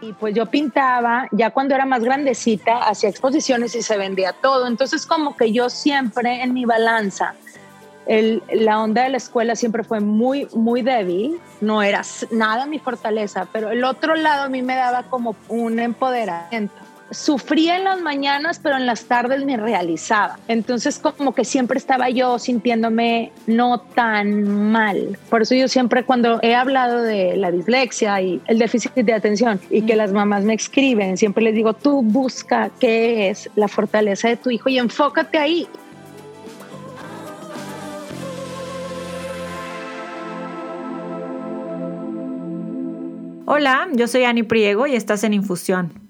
Y pues yo pintaba, ya cuando era más grandecita, hacía exposiciones y se vendía todo. Entonces como que yo siempre en mi balanza, el, la onda de la escuela siempre fue muy, muy débil, no era nada mi fortaleza, pero el otro lado a mí me daba como un empoderamiento sufría en las mañanas, pero en las tardes me realizaba. Entonces como que siempre estaba yo sintiéndome no tan mal. Por eso yo siempre cuando he hablado de la dislexia y el déficit de atención y que las mamás me escriben, siempre les digo, tú busca qué es la fortaleza de tu hijo y enfócate ahí. Hola, yo soy Ani Priego y estás en Infusión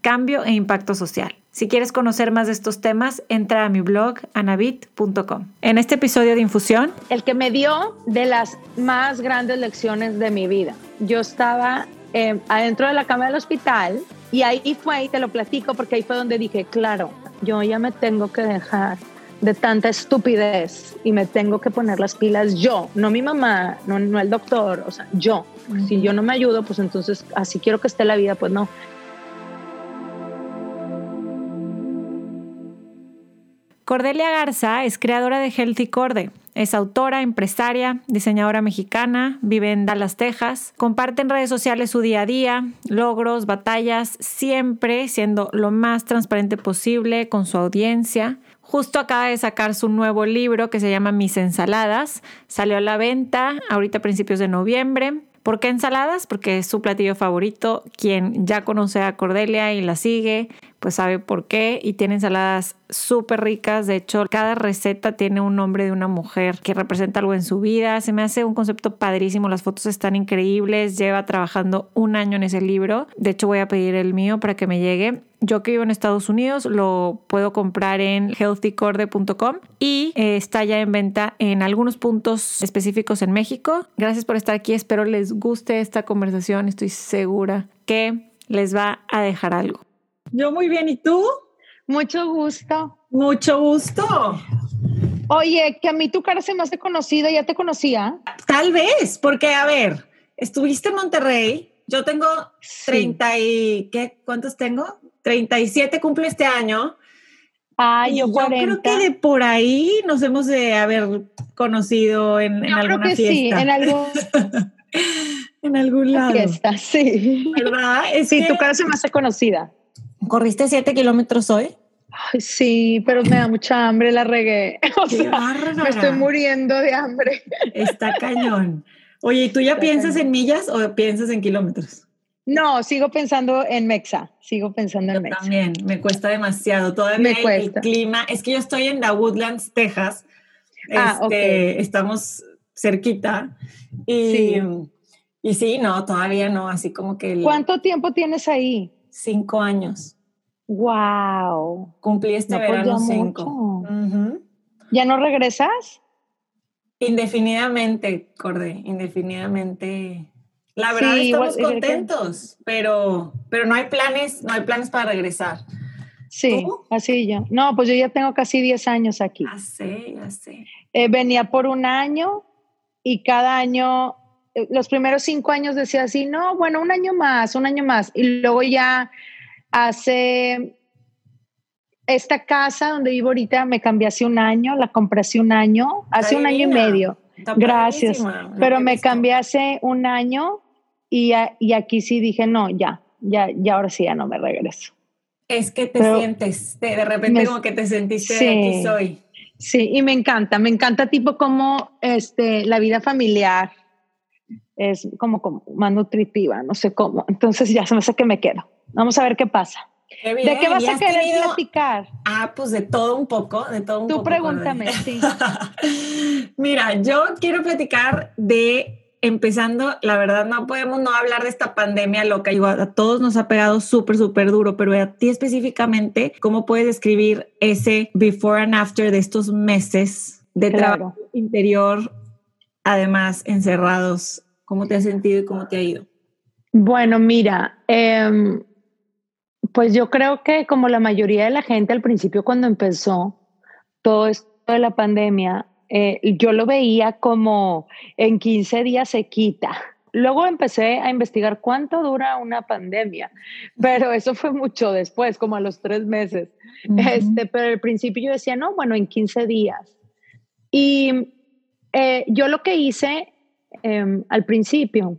cambio e impacto social. Si quieres conocer más de estos temas, entra a mi blog anabit.com. En este episodio de Infusión, el que me dio de las más grandes lecciones de mi vida. Yo estaba eh, adentro de la cama del hospital y ahí fue, y te lo platico porque ahí fue donde dije, claro, yo ya me tengo que dejar de tanta estupidez y me tengo que poner las pilas yo, no mi mamá, no, no el doctor, o sea, yo. Si yo no me ayudo, pues entonces así quiero que esté la vida, pues no. Cordelia Garza es creadora de Healthy Corde. Es autora, empresaria, diseñadora mexicana, vive en Dallas, Texas. Comparte en redes sociales su día a día, logros, batallas, siempre siendo lo más transparente posible con su audiencia. Justo acaba de sacar su nuevo libro que se llama Mis ensaladas. Salió a la venta ahorita a principios de noviembre. ¿Por qué ensaladas? Porque es su platillo favorito. Quien ya conoce a Cordelia y la sigue, pues sabe por qué. Y tiene ensaladas súper ricas. De hecho, cada receta tiene un nombre de una mujer que representa algo en su vida. Se me hace un concepto padrísimo. Las fotos están increíbles. Lleva trabajando un año en ese libro. De hecho, voy a pedir el mío para que me llegue. Yo que vivo en Estados Unidos lo puedo comprar en healthycorde.com y eh, está ya en venta en algunos puntos específicos en México. Gracias por estar aquí. Espero les guste esta conversación. Estoy segura que les va a dejar algo. Yo muy bien. ¿Y tú? Mucho gusto. Mucho gusto. Oye, que a mí tu cara se me hace conocida, ¿ya te conocía? Tal vez, porque a ver, estuviste en Monterrey, yo tengo 30 y, ¿qué? ¿Cuántos tengo? 37 cumple este año. Ah, yo, yo creo que de por ahí nos hemos de haber conocido en, en alguna creo que fiesta. Sí, en algún... en algún lado. Fiesta, sí. ¿Verdad? sí, tu cara se me hace conocida. ¿Corriste siete kilómetros hoy? Ay, sí, pero me da mucha hambre, la regué. O sea, me estoy muriendo de hambre. Está cañón. Oye, ¿y tú ya piensas en millas o piensas en kilómetros? No, sigo pensando en Mexa, sigo pensando en Mexa. También, me cuesta demasiado. Todavía me el clima, es que yo estoy en la Woodlands, Texas. Ah, este, Estamos cerquita. Y sí. y sí, no, todavía no, así como que... ¿Cuánto tiempo tienes ahí? Cinco años. Wow. Cumplí este pues verano cinco. ¿Ya no regresas? Indefinidamente, Corde, indefinidamente. La verdad estamos contentos, pero, pero no hay planes, no hay planes para regresar. Sí, así yo. No, pues yo ya tengo casi 10 años aquí. Ya sé. Eh, venía por un año y cada año los primeros cinco años decía así, no, bueno, un año más, un año más. Y luego ya hace esta casa donde vivo ahorita, me cambié hace un año, la compré hace un año, hace un año y medio. Gracias. Pero me cambié hace un año y, y, aquí sí dije, no, ya, ya, ya ahora sí ya no me regreso. Es que te sientes, de, repente como que te sentiste de aquí soy. Sí, y me encanta, me encanta tipo como este, la vida familiar, es como, como más nutritiva, no sé cómo. Entonces ya se me hace que me quedo. Vamos a ver qué pasa. ¿De qué vas a querer platicar? Ah, pues de todo un poco, de todo un Tú poco. Tú pregúntame, sí. Mira, yo quiero platicar de empezando, la verdad no podemos no hablar de esta pandemia loca, a todos nos ha pegado súper, súper duro, pero a ti específicamente, ¿cómo puedes describir ese before and after de estos meses de trabajo interior, además encerrados? ¿Cómo te has sentido y cómo te ha ido? Bueno, mira, em, pues yo creo que como la mayoría de la gente al principio cuando empezó todo esto de la pandemia, eh, yo lo veía como en 15 días se quita. Luego empecé a investigar cuánto dura una pandemia, pero eso fue mucho después, como a los tres meses. este, pero al principio yo decía, no, bueno, en 15 días. Y eh, yo lo que hice em, al principio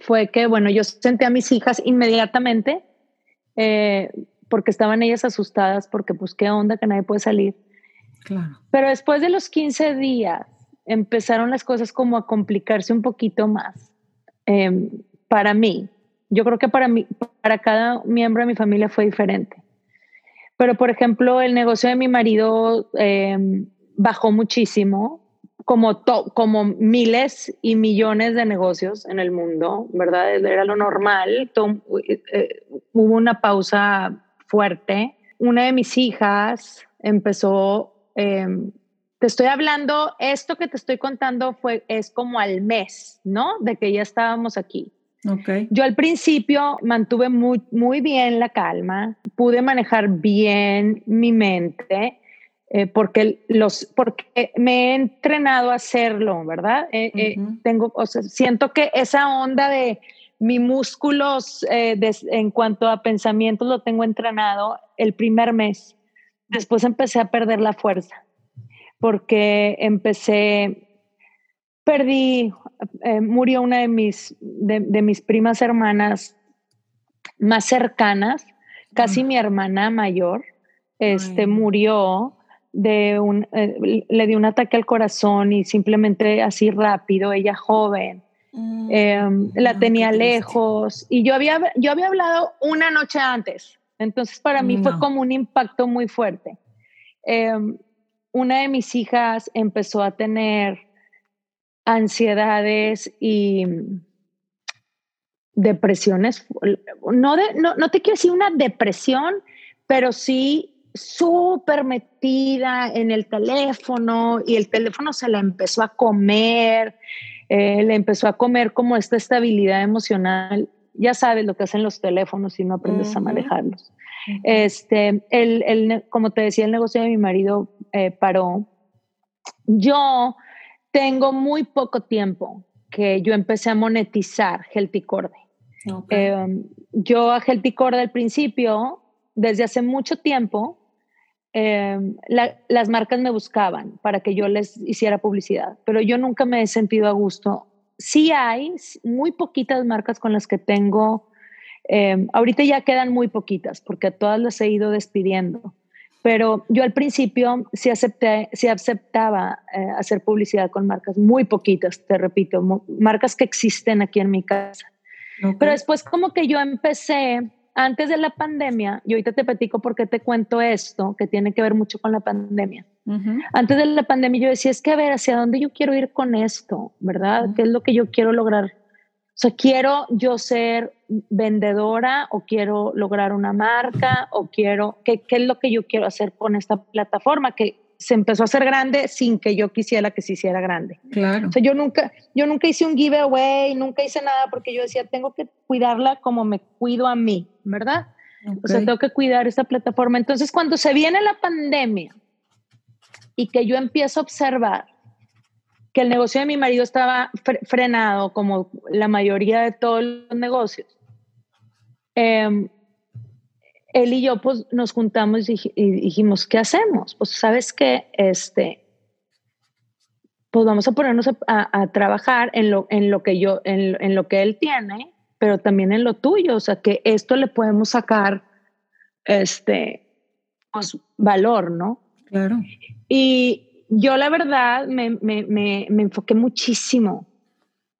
fue que, bueno, yo senté a mis hijas inmediatamente eh, porque estaban ellas asustadas porque pues qué onda que nadie puede salir. Claro. Pero después de los 15 días empezaron las cosas como a complicarse un poquito más em, para mí. Yo creo que para mí, para cada miembro de mi familia fue diferente. Pero por ejemplo, el negocio de mi marido em, bajó muchísimo como, como miles y millones de negocios en el mundo, ¿verdad? Era lo normal. Eh, hubo una pausa fuerte. Una de mis hijas empezó, em, te estoy hablando, esto que te estoy contando fue, es como al mes, ¿no? De que ya estábamos aquí. Okay. Yo al principio mantuve muy, muy bien la calma, pude manejar bien mi mente eh, porque, los, porque me he entrenado a hacerlo, ¿verdad? Eh, eh, tengo, o sea, siento que esa onda de mis músculos en cuanto a pensamientos lo tengo entrenado el primer mes. Después empecé a perder la fuerza porque empecé, perdí, murió una de mis, de, mis primas hermanas más cercanas, casi mi hermana mayor, este, murió de un, eh, le dio un ataque al corazón y simplemente así rápido, ella joven, mm, em, la tenía lejos. Y yo había, yo había hablado una noche antes, entonces para mí fue como un impacto muy fuerte. Em, una de mis hijas empezó a tener ansiedades y depresiones, no, de, no, no te quiero decir una depresión, pero sí súper metida en el teléfono y el teléfono se la empezó a comer, eh, le empezó a comer como esta estabilidad emocional. Ya sabes lo que hacen los teléfonos si no aprendes a manejarlos. Este, el, el, como te decía, el negocio de mi marido eh, paró. Yo tengo muy poco tiempo que yo empecé a monetizar Healthy Corde. Em, yo a Healthy Corde al principio, desde hace mucho tiempo, Em, las marcas me buscaban para que yo les hiciera publicidad, pero yo nunca me he sentido a gusto. Sí hay muy poquitas marcas con las que tengo, em, ahorita ya quedan muy poquitas porque todas las he ido despidiendo, pero yo al principio sí, acepté, sí aceptaba eh, hacer publicidad con marcas muy poquitas, te repito, marcas que existen aquí en mi casa. Pero después como que yo empecé antes de la pandemia, y ahorita te platico por qué te cuento esto, que tiene que ver mucho con la pandemia. Antes de la pandemia yo decía, es que a ver, ¿hacia dónde yo quiero ir con esto? ¿Verdad? ¿Qué es lo que yo quiero lograr? O sea, ¿quiero yo ser vendedora o quiero lograr una marca o quiero, qué, qué es lo que yo quiero hacer con esta plataforma? Que se empezó a hacer grande sin que yo quisiera que se hiciera grande. Claro. O sea, yo nunca, yo nunca hice un giveaway, nunca hice nada porque yo decía, tengo que cuidarla como me cuido a mí, ¿verdad? O sea, tengo que cuidar esta plataforma. Entonces, cuando se viene la pandemia y que yo empiezo a observar que el negocio de mi marido estaba frenado, como la mayoría de todos los negocios, eh, él y yo pues nos juntamos y, dijimos, ¿qué hacemos? Pues sabes que este, pues vamos a ponernos a, trabajar en lo, en lo que yo, en, lo que él tiene, pero también en lo tuyo, o sea, que esto le podemos sacar, este, pues, valor, ¿no? Claro. Y yo la verdad me, me, me, me enfoqué muchísimo,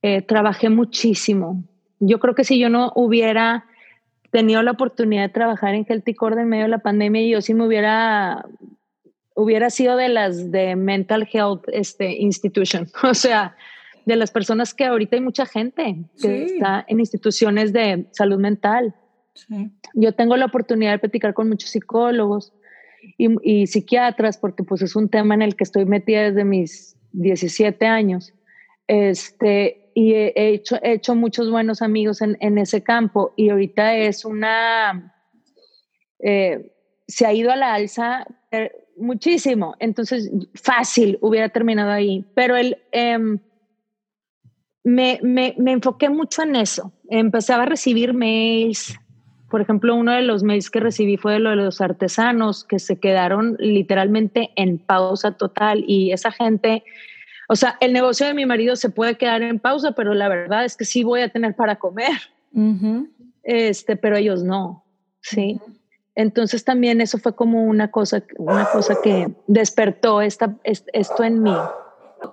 eh, trabajé muchísimo. Yo creo que si yo no hubiera tenido la oportunidad de trabajar en Healthy Core en medio de la pandemia y yo sí me hubiera, hubiera sido de las de Mental Health este, Institution, o sea, de las personas que ahorita hay mucha gente que está en instituciones de salud mental. Yo tengo la oportunidad de platicar con muchos psicólogos y, psiquiatras porque pues es un tema en el que estoy metida desde mis 17 años. Este, y he hecho, he hecho muchos buenos amigos en, ese campo y ahorita es una... Eh, se ha ido a la alza eh, muchísimo, entonces fácil hubiera terminado ahí, pero el, em, me, me, me, enfoqué mucho en eso, empezaba a recibir mails, por ejemplo, uno de los mails que recibí fue de lo de los artesanos que se quedaron literalmente en pausa total y esa gente, o sea, el negocio de mi marido se puede quedar en pausa, pero la verdad es que sí voy a tener para comer, este, pero ellos no, ¿sí? Entonces también eso fue como una cosa, una cosa que despertó esta, esto en mí.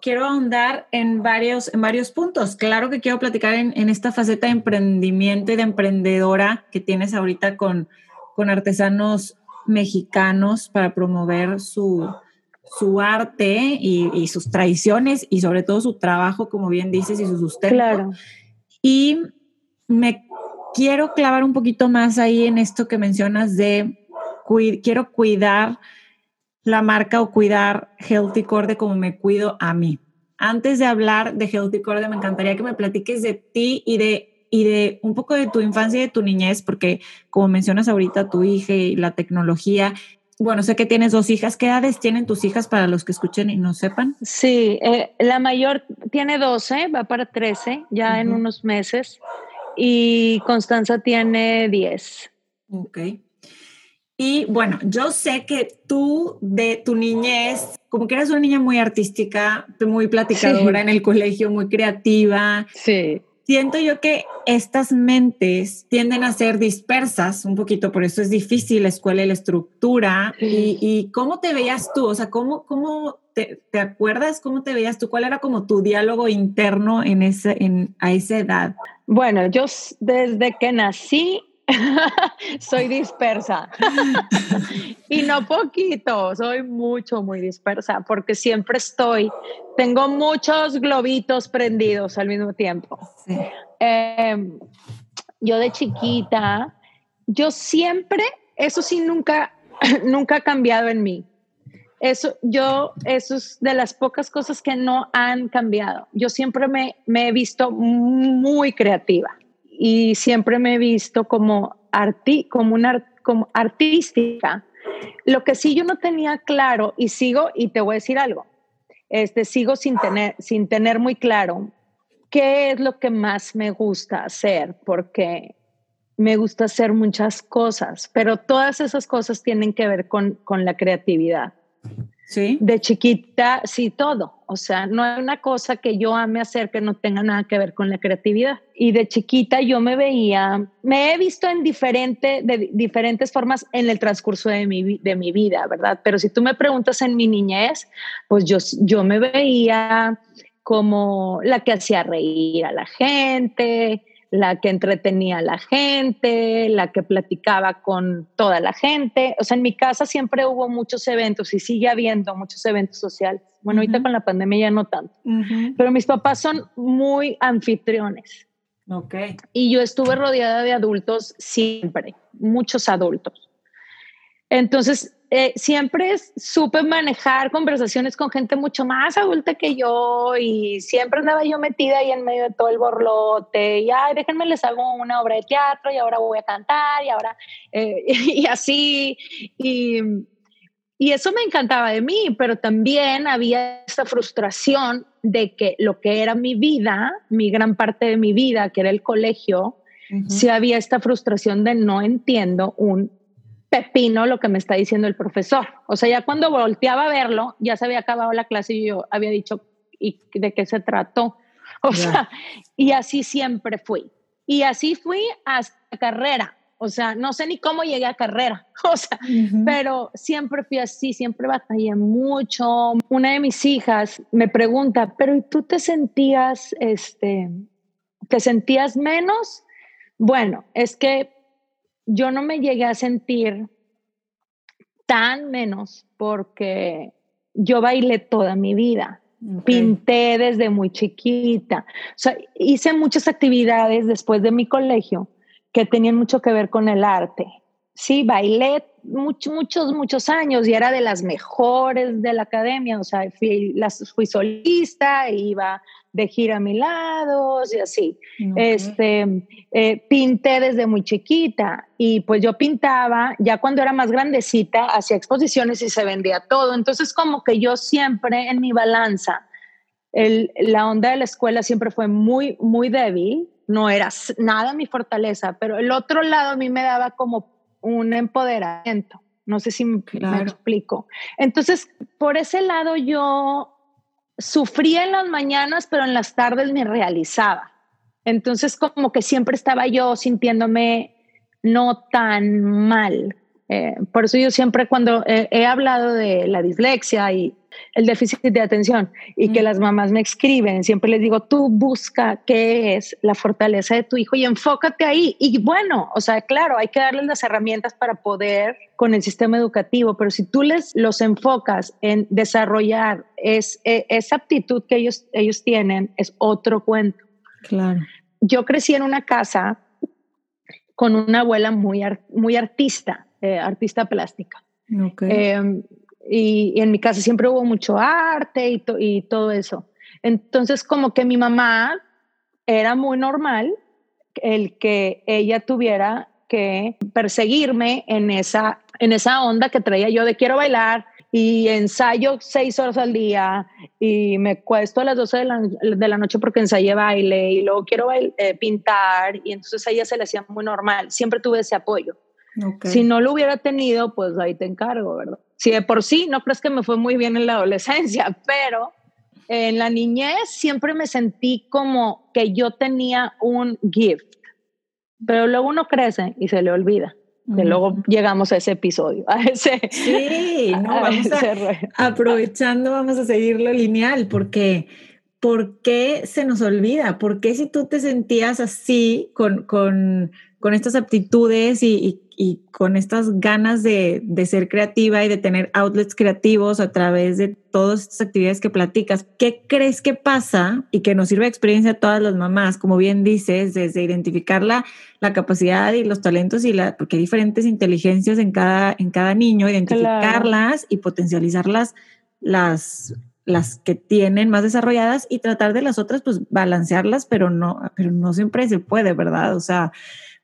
Quiero ahondar en varios, en varios puntos. Claro que quiero platicar en, en esta faceta de emprendimiento y de emprendedora que tienes ahorita con, con artesanos mexicanos para promover su, su arte y, y, sus tradiciones y sobre todo su trabajo, como bien dices, y su sustento. Claro. Y me quiero clavar un poquito más ahí en esto que mencionas de quiero cuidar la marca o cuidar Healthy Corde como me cuido a mí. Antes de hablar de Healthy Corde, me encantaría que me platiques de ti y de, y de un poco de tu infancia y de tu niñez, porque como mencionas ahorita, tu hija y la tecnología. Bueno, sé que tienes dos hijas. ¿Qué edades tienen tus hijas para los que escuchen y no sepan? Sí, eh, la mayor tiene 12, va para 13 ya en unos meses y Constanza tiene 10. Ok. Y bueno, yo sé que tú de tu niñez, como que eras una niña muy artística, muy platicadora en el colegio, muy creativa. Sí. Siento yo que estas mentes tienden a ser dispersas un poquito, por eso es difícil la escuela y la estructura. Y, y, cómo te veías tú? O sea, ¿cómo, cómo te, te, acuerdas cómo te veías tú? ¿Cuál era como tu diálogo interno en ese, en, a esa edad? Bueno, yo desde que nací soy dispersa. y no poquito, soy mucho, muy dispersa, porque siempre estoy, tengo muchos globitos prendidos al mismo tiempo. Em, yo de chiquita, yo siempre, eso sí, nunca, nunca ha cambiado en mí. Eso, yo, eso es de las pocas cosas que no han cambiado. Yo siempre me, me he visto muy creativa y siempre me he visto como, arti, como, una, como artística. Lo que sí yo no tenía claro y sigo, y te voy a decir algo, este, sigo sin tener, sin tener muy claro qué es lo que más me gusta hacer, porque me gusta hacer muchas cosas, pero todas esas cosas tienen que ver con, con la creatividad. Sí. De chiquita, sí, todo. O sea, no hay una cosa que yo ame hacer que no tenga nada que ver con la creatividad. Y de chiquita yo me veía, me he visto en diferente, de diferentes formas en el transcurso de mi, de mi vida, ¿verdad? Pero si tú me preguntas en mi niñez, pues yo, yo me veía como la que hacía reír a la gente, la que entretenía a la gente, la que platicaba con toda la gente. O sea, en mi casa siempre hubo muchos eventos y sigue habiendo muchos eventos sociales. Bueno, ahorita con la pandemia ya no tanto. Pero mis papás son muy anfitriones. Ok. Y yo estuve rodeada de adultos siempre, muchos adultos. Entonces, eh, siempre supe manejar conversaciones con gente mucho más adulta que yo y siempre andaba yo metida ahí en medio de todo el borlote y, ay, déjenme les hago una obra de teatro y ahora voy a cantar y ahora, eh, y así. Y, y eso me encantaba de mí, pero también había esta frustración de que lo que era mi vida, mi gran parte de mi vida, que era el colegio, si había esta frustración de no entiendo un pepino lo que me está diciendo el profesor. O sea, ya cuando volteaba a verlo, ya se había acabado la clase y yo había dicho, ¿y de qué se trató? O sea, y así siempre fui. Y así fui hasta carrera. O sea, no sé ni cómo llegué a carrera, o sea, pero siempre fui así, siempre batallé mucho. Una de mis hijas me pregunta, pero ¿y tú te sentías, este, te sentías menos? Bueno, es que yo no me llegué a sentir tan menos porque yo bailé toda mi vida. Pinté desde muy chiquita. O sea, hice muchas actividades después de mi colegio que tenían mucho que ver con el arte. Sí, bailé muchos, muchos, muchos años y era de las mejores de la academia. O sea, fui, las, fui solista, iba de gira a mi lado y así. Este, eh, pinté desde muy chiquita y pues yo pintaba, ya cuando era más grandecita, hacía exposiciones y se vendía todo. Entonces como que yo siempre en mi balanza, el, la onda de la escuela siempre fue muy, muy débil, no era nada mi fortaleza, pero el otro lado a mí me daba como un empoderamiento. No sé si me explico. Entonces, por ese lado yo sufría en las mañanas, pero en las tardes me realizaba. Entonces, como que siempre estaba yo sintiéndome no tan mal. Eh, por eso yo siempre cuando he hablado de la dislexia y el déficit de atención y que las mamás me escriben, siempre les digo, tú busca qué es la fortaleza de tu hijo y enfócate ahí. Y bueno, o sea, claro, hay que darles las herramientas para poder con el sistema educativo, pero si tú les los enfocas en desarrollar es, e, esa aptitud que ellos, ellos tienen, es otro cuento. Claro. Yo crecí en una casa con una abuela muy, muy artista, eh, artista plástica. Okay. Em, y, en mi casa siempre hubo mucho arte y, y todo eso. Entonces, como que mi mamá era muy normal el que ella tuviera que perseguirme en esa, en esa onda que traía yo de quiero bailar y ensayo seis horas al día y me cuesto a las 12 de la, de la noche porque ensayé baile y luego quiero eh, pintar y entonces a ella se le hacía muy normal. Siempre tuve ese apoyo. Si no lo hubiera tenido, pues ahí te encargo, ¿verdad? Si de por sí no crees que me fue muy bien en la adolescencia, pero en la niñez siempre me sentí como que yo tenía un gift, pero luego uno crece y se le olvida. Que luego llegamos a ese episodio, a ese. Sí, no, vamos a, aprovechando, vamos a seguirlo lineal, porque ¿por qué se nos olvida? ¿Por qué si tú te sentías así con, con, con estas aptitudes y, y con estas ganas de, de, ser creativa y de tener outlets creativos a través de todas estas actividades que platicas, ¿qué crees que pasa y que nos sirve de experiencia a todas las mamás, como bien dices, desde identificar la, la capacidad y los talentos y la, porque hay diferentes inteligencias en cada, en cada niño, identificarlas y potencializarlas las, las que tienen más desarrolladas y tratar de las otras, pues balancearlas, pero no, pero no siempre se puede, ¿verdad? O sea,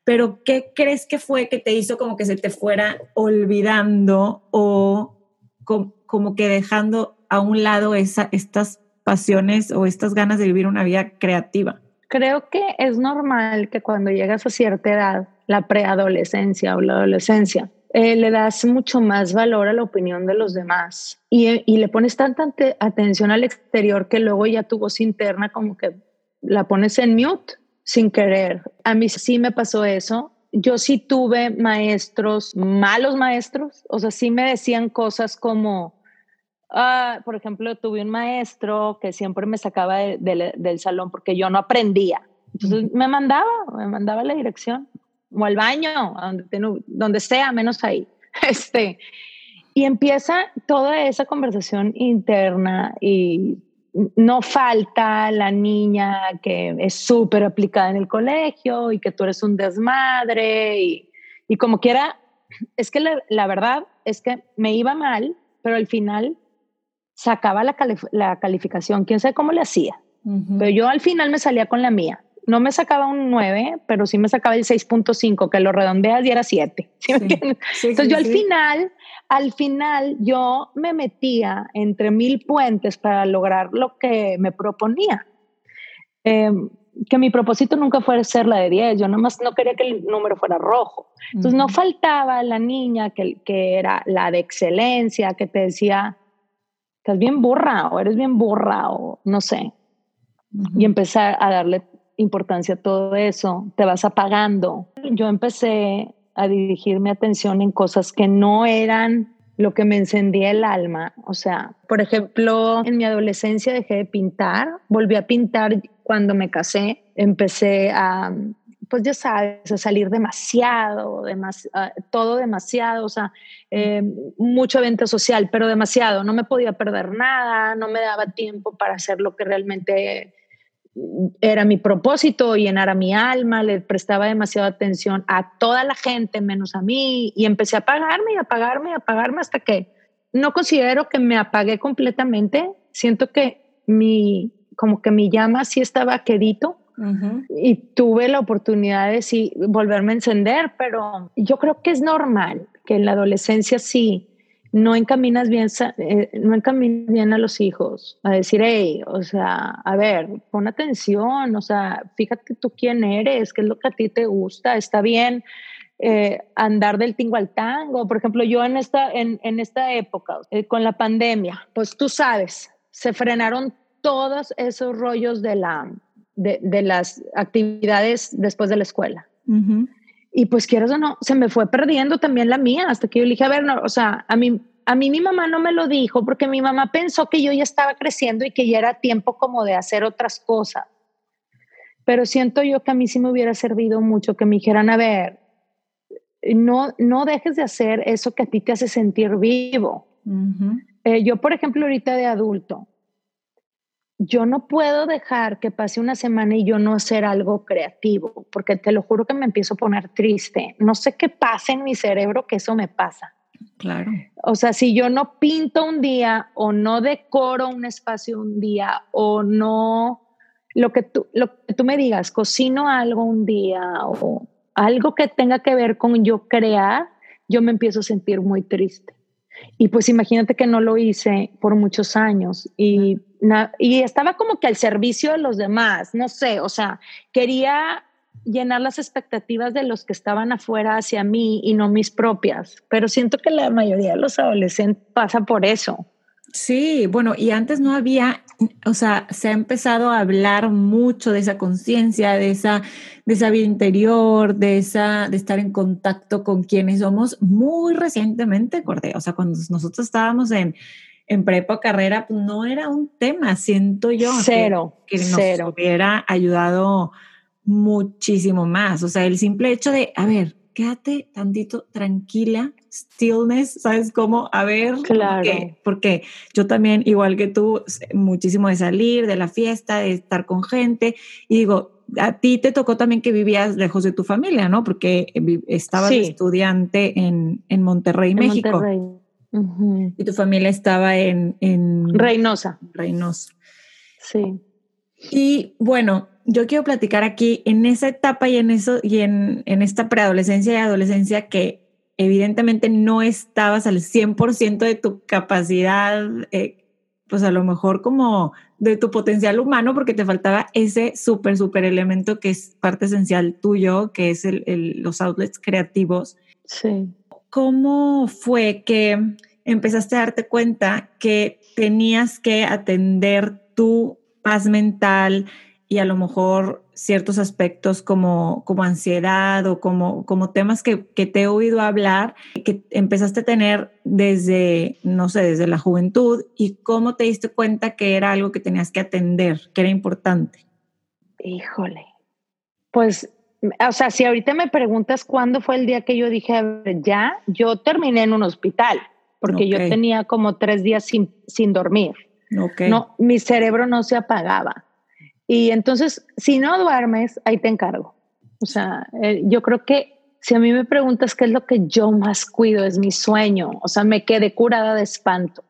pero ¿qué crees que fue que te hizo como que se te fuera olvidando o como que dejando a un lado esa, estas pasiones o estas ganas de vivir una vida creativa? Creo que es normal que cuando llegas a cierta edad, la preadolescencia o la adolescencia, eh, le das mucho más valor a la opinión de los demás y, y le pones tanta atención al exterior que luego ya tu voz interna como que la pones en mute sin querer. A mí sí me pasó eso. Yo sí tuve maestros, malos maestros, o sea, sí me decían cosas como, ah, por ejemplo, tuve un maestro que siempre me sacaba del salón porque yo no aprendía. Entonces me mandaba, me mandaba a la dirección o al baño, donde, donde sea, menos ahí. Este, y empieza toda esa conversación interna y no falta la niña que es súper aplicada en el colegio y que tú eres un desmadre y, y como quiera, es que la, verdad es que me iba mal, pero al final sacaba la, la calificación, quién sabe cómo le hacía, pero yo al final me salía con la mía. No me sacaba un 9, pero sí me sacaba el 6.5, que lo redondeas y era 7. Entonces yo al final al final yo me metía entre mil puentes para lograr lo que me proponía. Em, que mi propósito nunca fuera ser la de 10, yo más no quería que el número fuera rojo. Entonces no faltaba la niña que, que era la de excelencia, que te decía, estás bien burra o eres bien burra o no sé. Y empezar a darle importancia todo eso, te vas apagando. Yo empecé a dirigir mi atención en cosas que no eran lo que me encendía el alma. O sea, por ejemplo, en mi adolescencia dejé de pintar, volví a pintar cuando me casé, empecé a pues ya sabes, a salir demasiado, todo demasiado, o sea, eh, mucho evento social, pero demasiado, no me podía perder nada, no me daba tiempo para hacer lo que realmente era mi propósito, llenar a mi alma, le prestaba demasiada atención a toda la gente menos a mí y empecé a apagarme y apagarme y apagarme hasta que no considero que me apagué completamente, siento que mi, como que mi llama sí estaba quedito y tuve la oportunidad de sí volverme a encender, pero yo creo que es normal que en la adolescencia sí no encaminas bien, eh, no encaminas bien a los hijos a decir, hey, o sea, a ver, pon atención, o sea, fíjate tú quién eres, qué es lo que a ti te gusta, está bien eh, andar del tingo al tango. Por ejemplo, yo en esta, en, en esta época, eh, con la pandemia, pues tú sabes, se frenaron todos esos rollos de, la, de, de las actividades después de la escuela. Y pues quieras o no, se me fue perdiendo también la mía, hasta que yo le dije, a ver, no, o sea, a mí, a mí mi mamá no me lo dijo porque mi mamá pensó que yo ya estaba creciendo y que ya era tiempo como de hacer otras cosas. Pero siento yo que a mí sí me hubiera servido mucho que me dijeran, a ver, no, no dejes de hacer eso que a ti te hace sentir vivo. Eh, yo, por ejemplo, ahorita de adulto, yo no puedo dejar que pase una semana y yo no hacer algo creativo, porque te lo juro que me empiezo a poner triste. No sé qué pasa en mi cerebro que eso me pasa. Claro. O sea, si yo no pinto un día o no decoro un espacio un día o no, lo que tú, lo que tú me digas, cocino algo un día o algo que tenga que ver con yo crear, yo me empiezo a sentir muy triste. Y pues imagínate que no lo hice por muchos años y, y estaba como que al servicio de los demás, no sé, o sea, quería llenar las expectativas de los que estaban afuera hacia mí y no mis propias, pero siento que la mayoría de los adolescentes pasa por eso. Sí, bueno, y antes no había, o sea, se ha empezado a hablar mucho de esa conciencia, de esa, de esa vida interior, de esa, de estar en contacto con quienes somos muy recientemente, Cordea. O sea, cuando nosotros estábamos en, en prepa carrera, pues no era un tema, siento yo. Cero. Que, nos hubiera ayudado muchísimo más. O sea, el simple hecho de, a ver, quédate tantito tranquila, stillness, ¿sabes cómo? A ver, claro. porque yo también, igual que tú, muchísimo de salir, de la fiesta, de estar con gente, y digo, a ti te tocó también que vivías lejos de tu familia, ¿no? Porque estabas estudiante en, en Monterrey, México. Monterrey. Y tu familia estaba en, en Reynosa. Reynosa. Sí. Y bueno, yo quiero platicar aquí en esa etapa y en eso y en, en esta preadolescencia y adolescencia que evidentemente no estabas al 100% de tu capacidad, eh, pues a lo mejor como de tu potencial humano, porque te faltaba ese súper, súper elemento que es parte esencial tuyo, que es el, los outlets creativos. Sí. ¿Cómo fue que empezaste a darte cuenta que tenías que atender tu paz mental, y a lo mejor ciertos aspectos como, como ansiedad o como, como temas que, que, te he oído hablar, que empezaste a tener desde, no sé, desde la juventud y cómo te diste cuenta que era algo que tenías que atender, que era importante. Híjole, pues, o sea, si ahorita me preguntas cuándo fue el día que yo dije, ya, yo terminé en un hospital, porque yo tenía como tres días sin, sin dormir. No, mi cerebro no se apagaba. Y entonces, si no duermes, ahí te encargo. O sea, eh, yo creo que si a mí me preguntas qué es lo que yo más cuido, es mi sueño. O sea, me quedé curada de espanto.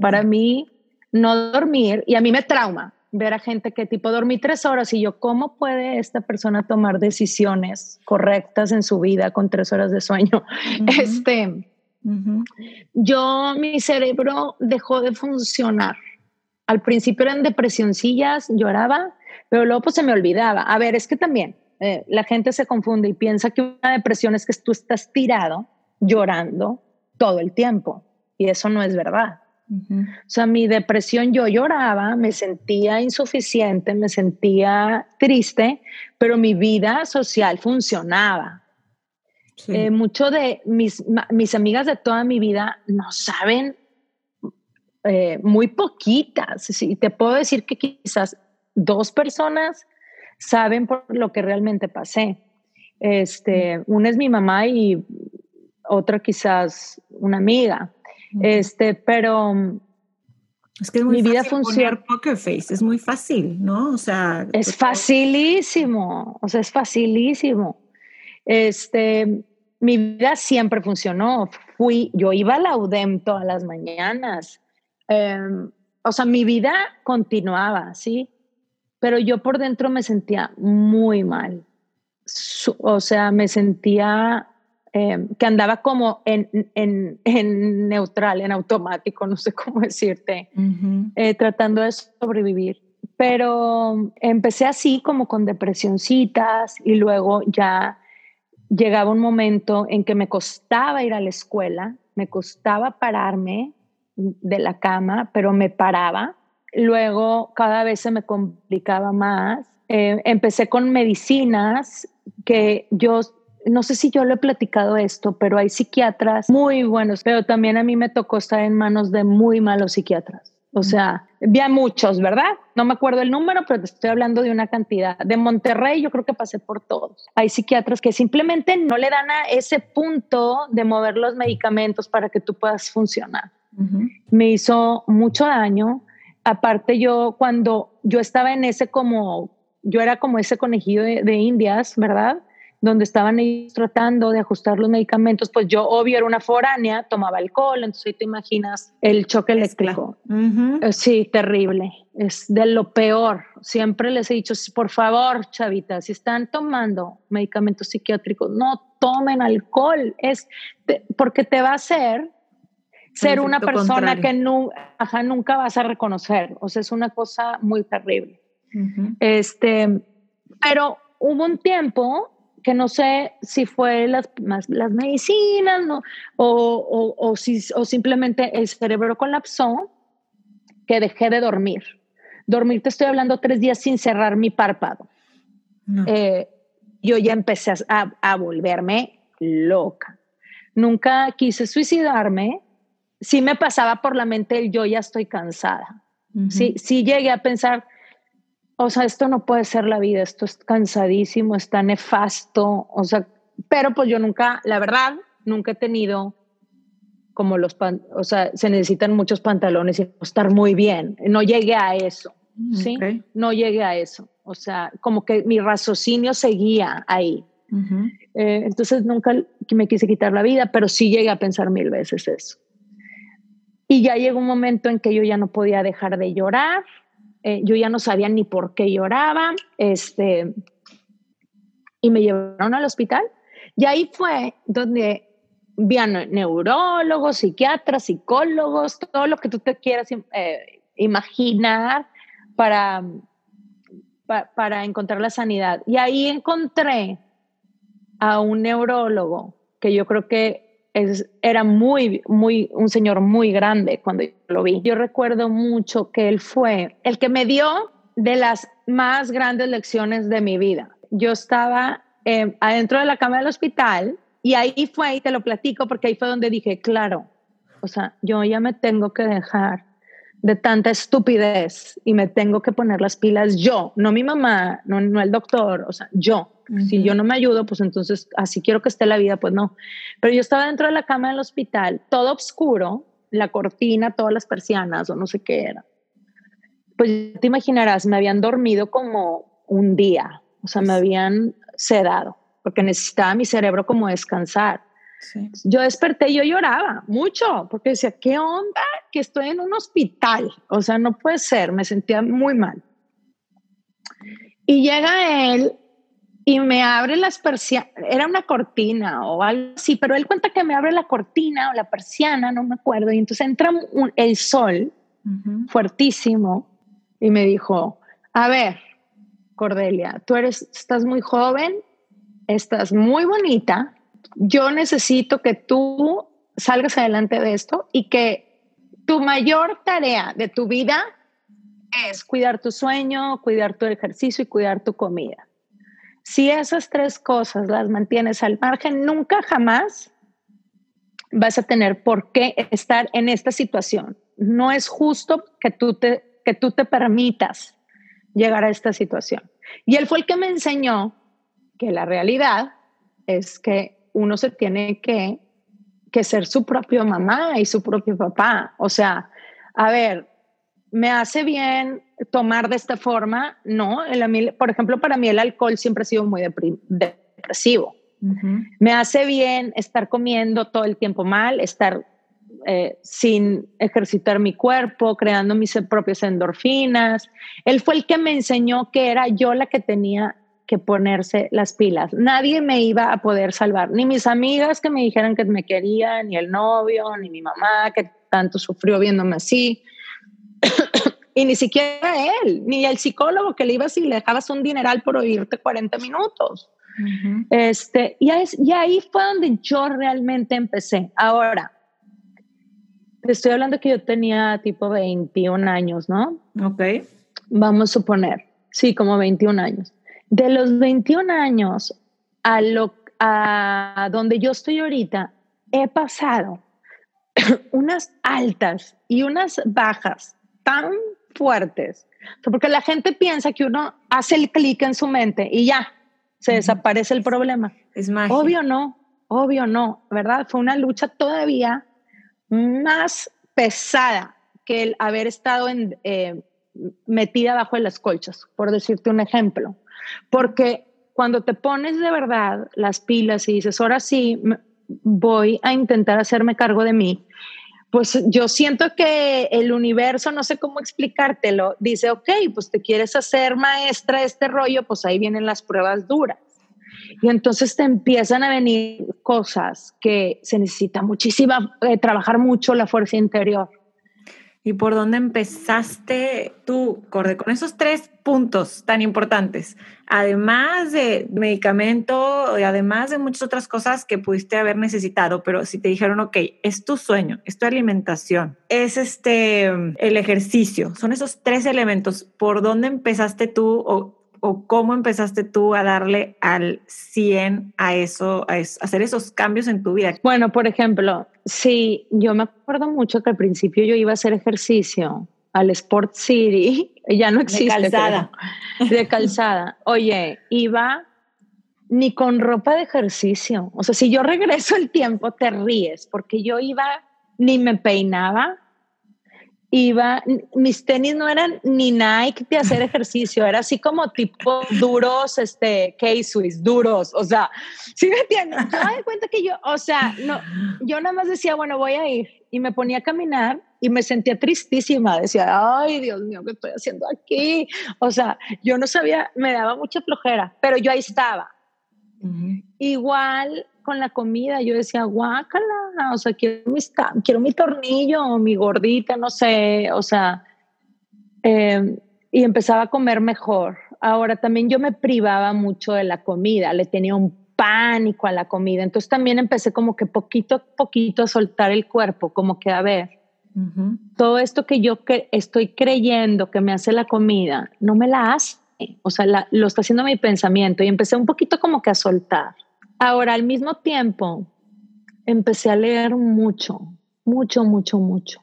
Para mí, no dormir, y a mí me trauma ver a gente que tipo dormí tres horas y yo, ¿cómo puede esta persona tomar decisiones correctas en su vida con tres horas de sueño? Este, yo, mi cerebro dejó de funcionar al principio eran depresioncillas, lloraba, pero luego pues se me olvidaba. A ver, es que también eh, la gente se confunde y piensa que una depresión es que tú estás tirado llorando todo el tiempo y eso no es verdad. O sea, mi depresión yo lloraba, me sentía insuficiente, me sentía triste, pero mi vida social funcionaba. Eh, mucho de mis, mis amigas de toda mi vida no saben eh, muy poquitas. Y te puedo decir que quizás dos personas saben por lo que realmente pasé. Este, una es mi mamá y otra quizás una amiga. Este, pero es que es muy mi vida funciona. Poker face, es muy fácil, ¿no? O sea, es facilísimo, o sea, es facilísimo. Este, mi vida siempre funcionó. Fui, yo iba a la UDEM todas las mañanas. Em, o sea, mi vida continuaba, ¿sí? Pero yo por dentro me sentía muy mal. o sea, me sentía em, que andaba como en, en, en, neutral, en automático, no sé cómo decirte, eh, tratando de sobrevivir. Pero empecé así como con depresioncitas y luego ya llegaba un momento en que me costaba ir a la escuela, me costaba pararme de la cama, pero me paraba. Luego cada vez se me complicaba más. Eh, empecé con medicinas que yo, no sé si yo lo he platicado esto, pero hay psiquiatras muy buenos, pero también a mí me tocó estar en manos de muy malos psiquiatras. O sea, vi a muchos, ¿verdad? No me acuerdo el número, pero te estoy hablando de una cantidad. De Monterrey yo creo que pasé por todos. Hay psiquiatras que simplemente no le dan a ese punto de mover los medicamentos para que tú puedas funcionar. Me hizo mucho daño. Aparte yo cuando yo estaba en ese como, yo era como ese conejillo de indias, ¿verdad? donde estaban ellos tratando de ajustar los medicamentos, pues yo obvio era una foránea, tomaba alcohol, entonces ahí te imaginas el choque eléctrico. Eh, sí, terrible, es de lo peor. Siempre les he dicho, por favor, chavitas, si están tomando medicamentos psiquiátricos, no tomen alcohol, es porque te va a hacer ser una persona que nunca vas a reconocer, o sea, es una cosa muy terrible. Este, pero hubo un tiempo que no sé si fue las, las medicinas ¿no? o, o, si, o simplemente el cerebro colapsó, que dejé de dormir. Dormir, te estoy hablando tres días sin cerrar mi párpado. Eh, yo ya empecé a, a, volverme loca. Nunca quise suicidarme. Sí me pasaba por la mente el yo ya estoy cansada. sí, sí llegué a pensar, o sea, esto no puede ser la vida, esto es cansadísimo, está nefasto, o sea, pero pues yo nunca, la verdad, nunca he tenido como los, o sea, se necesitan muchos pantalones y estar muy bien, no llegué a eso, ¿sí? No llegué a eso, o sea, como que mi raciocinio seguía ahí. Eh, entonces nunca me quise quitar la vida, pero sí llegué a pensar mil veces eso. Y ya llegó un momento en que yo ya no podía dejar de llorar, eh, yo ya no sabía ni por qué lloraba, este, y me llevaron al hospital. Y ahí fue donde vi a neurólogos, psiquiatras, psicólogos, todo lo que tú te quieras eh, imaginar para, para encontrar la sanidad. Y ahí encontré a un neurólogo que yo creo que era muy, muy, un señor muy grande cuando lo vi. Yo recuerdo mucho que él fue el que me dio de las más grandes lecciones de mi vida. Yo estaba eh, adentro de la cama del hospital y ahí fue, y te lo platico, porque ahí fue donde dije, claro, o sea, yo ya me tengo que dejar de tanta estupidez y me tengo que poner las pilas yo, no mi mamá, no, no el doctor, o sea, yo. Si yo no me ayudo, pues entonces así quiero que esté la vida, pues no. Pero yo estaba dentro de la cama del hospital, todo oscuro, la cortina, todas las persianas o no sé qué era. Pues te imaginarás, me habían dormido como un día, o sea, me habían sedado, porque necesitaba mi cerebro como descansar. Yo desperté y yo lloraba mucho, porque decía, ¿qué onda? Que estoy en un hospital. O sea, no puede ser, me sentía muy mal. Y llega él y me abre las persianas, era una cortina o algo así, pero él cuenta que me abre la cortina o la persiana, no me acuerdo, y entonces entra el sol fuertísimo y me dijo, a ver, Cordelia, tú eres, estás muy joven, estás muy bonita, yo necesito que tú salgas adelante de esto y que tu mayor tarea de tu vida es cuidar tu sueño, cuidar tu ejercicio y cuidar tu comida. Si esas tres cosas las mantienes al margen, nunca jamás vas a tener por qué estar en esta situación. No es justo que tú te, que tú te permitas llegar a esta situación. Y él fue el que me enseñó que la realidad es que uno se tiene que, que ser su propio mamá y su propio papá. O sea, a ver, ¿me hace bien tomar de esta forma? No, el, por ejemplo, para mí el alcohol siempre ha sido muy depresivo. Me hace bien estar comiendo todo el tiempo mal, estar eh, sin ejercitar mi cuerpo, creando mis propias endorfinas. Él fue el que me enseñó que era yo la que tenía que ponerse las pilas. Nadie me iba a poder salvar, ni mis amigas que me dijeran que me querían, ni el novio, ni mi mamá que tanto sufrió viéndome así. y ni siquiera él, ni el psicólogo que le ibas y le dejabas un dineral por oírte 40 minutos. este, y, y ahí fue donde yo realmente empecé. Ahora, te estoy hablando que yo tenía tipo 21 años, ¿no? Ok. Vamos a suponer, sí, como 21 años. De los 21 años a, lo, a donde yo estoy ahorita, he pasado unas altas y unas bajas tan fuertes, porque la gente piensa que uno hace el clic en su mente y ya, se desaparece el problema. Es más. Obvio no, obvio no, ¿verdad? Fue una lucha todavía más pesada que el haber estado en, eh, metida bajo las colchas, por decirte un ejemplo. Porque cuando te pones de verdad las pilas y dices, ahora sí, voy a intentar hacerme cargo de mí, pues yo siento que el universo, no sé cómo explicártelo, dice, ok, pues te quieres hacer maestra de este rollo, pues ahí vienen las pruebas duras. Y entonces te empiezan a venir cosas que se necesita muchísima, eh, trabajar mucho la fuerza interior. ¿Y por dónde empezaste tú, Corde, con esos tres puntos tan importantes? Además de medicamento y además de muchas otras cosas que pudiste haber necesitado, pero si te dijeron, ok, es tu sueño, es tu alimentación, es este, el ejercicio, son esos tres elementos, ¿por dónde empezaste tú o o cómo empezaste tú a darle al 100 a eso, a, hacer esos cambios en tu vida? Bueno, por ejemplo, sí, yo me acuerdo mucho que al principio yo iba a hacer ejercicio al Sport City, ya no existe. De calzada. de calzada. Oye, iba ni con ropa de ejercicio. O sea, si yo regreso el tiempo, te ríes, porque yo iba, ni me peinaba, iba, mis tenis no eran ni Nike de hacer ejercicio, era así como tipo duros, este, K-Swiss, duros, o sea, ¿sí me entiendes? Yo me cuenta que yo, o sea, no, yo nada más decía, bueno, voy a ir, y me ponía a caminar y me sentía tristísima, decía, ay, Dios mío, ¿qué estoy haciendo aquí? O sea, yo no sabía, me daba mucha flojera, pero yo ahí estaba. Igual con la comida, yo decía, guácala, o sea, quiero mi, quiero mi tornillo, mi gordita, no sé, o sea, em, y empezaba a comer mejor. Ahora también yo me privaba mucho de la comida, le tenía un pánico a la comida, entonces también empecé como que poquito a poquito a soltar el cuerpo, como que a ver, todo esto que yo que estoy creyendo que me hace la comida, no me la hace, o sea, lo está haciendo mi pensamiento y empecé un poquito como que a soltar. Ahora, al mismo tiempo, empecé a leer mucho, mucho, mucho, mucho.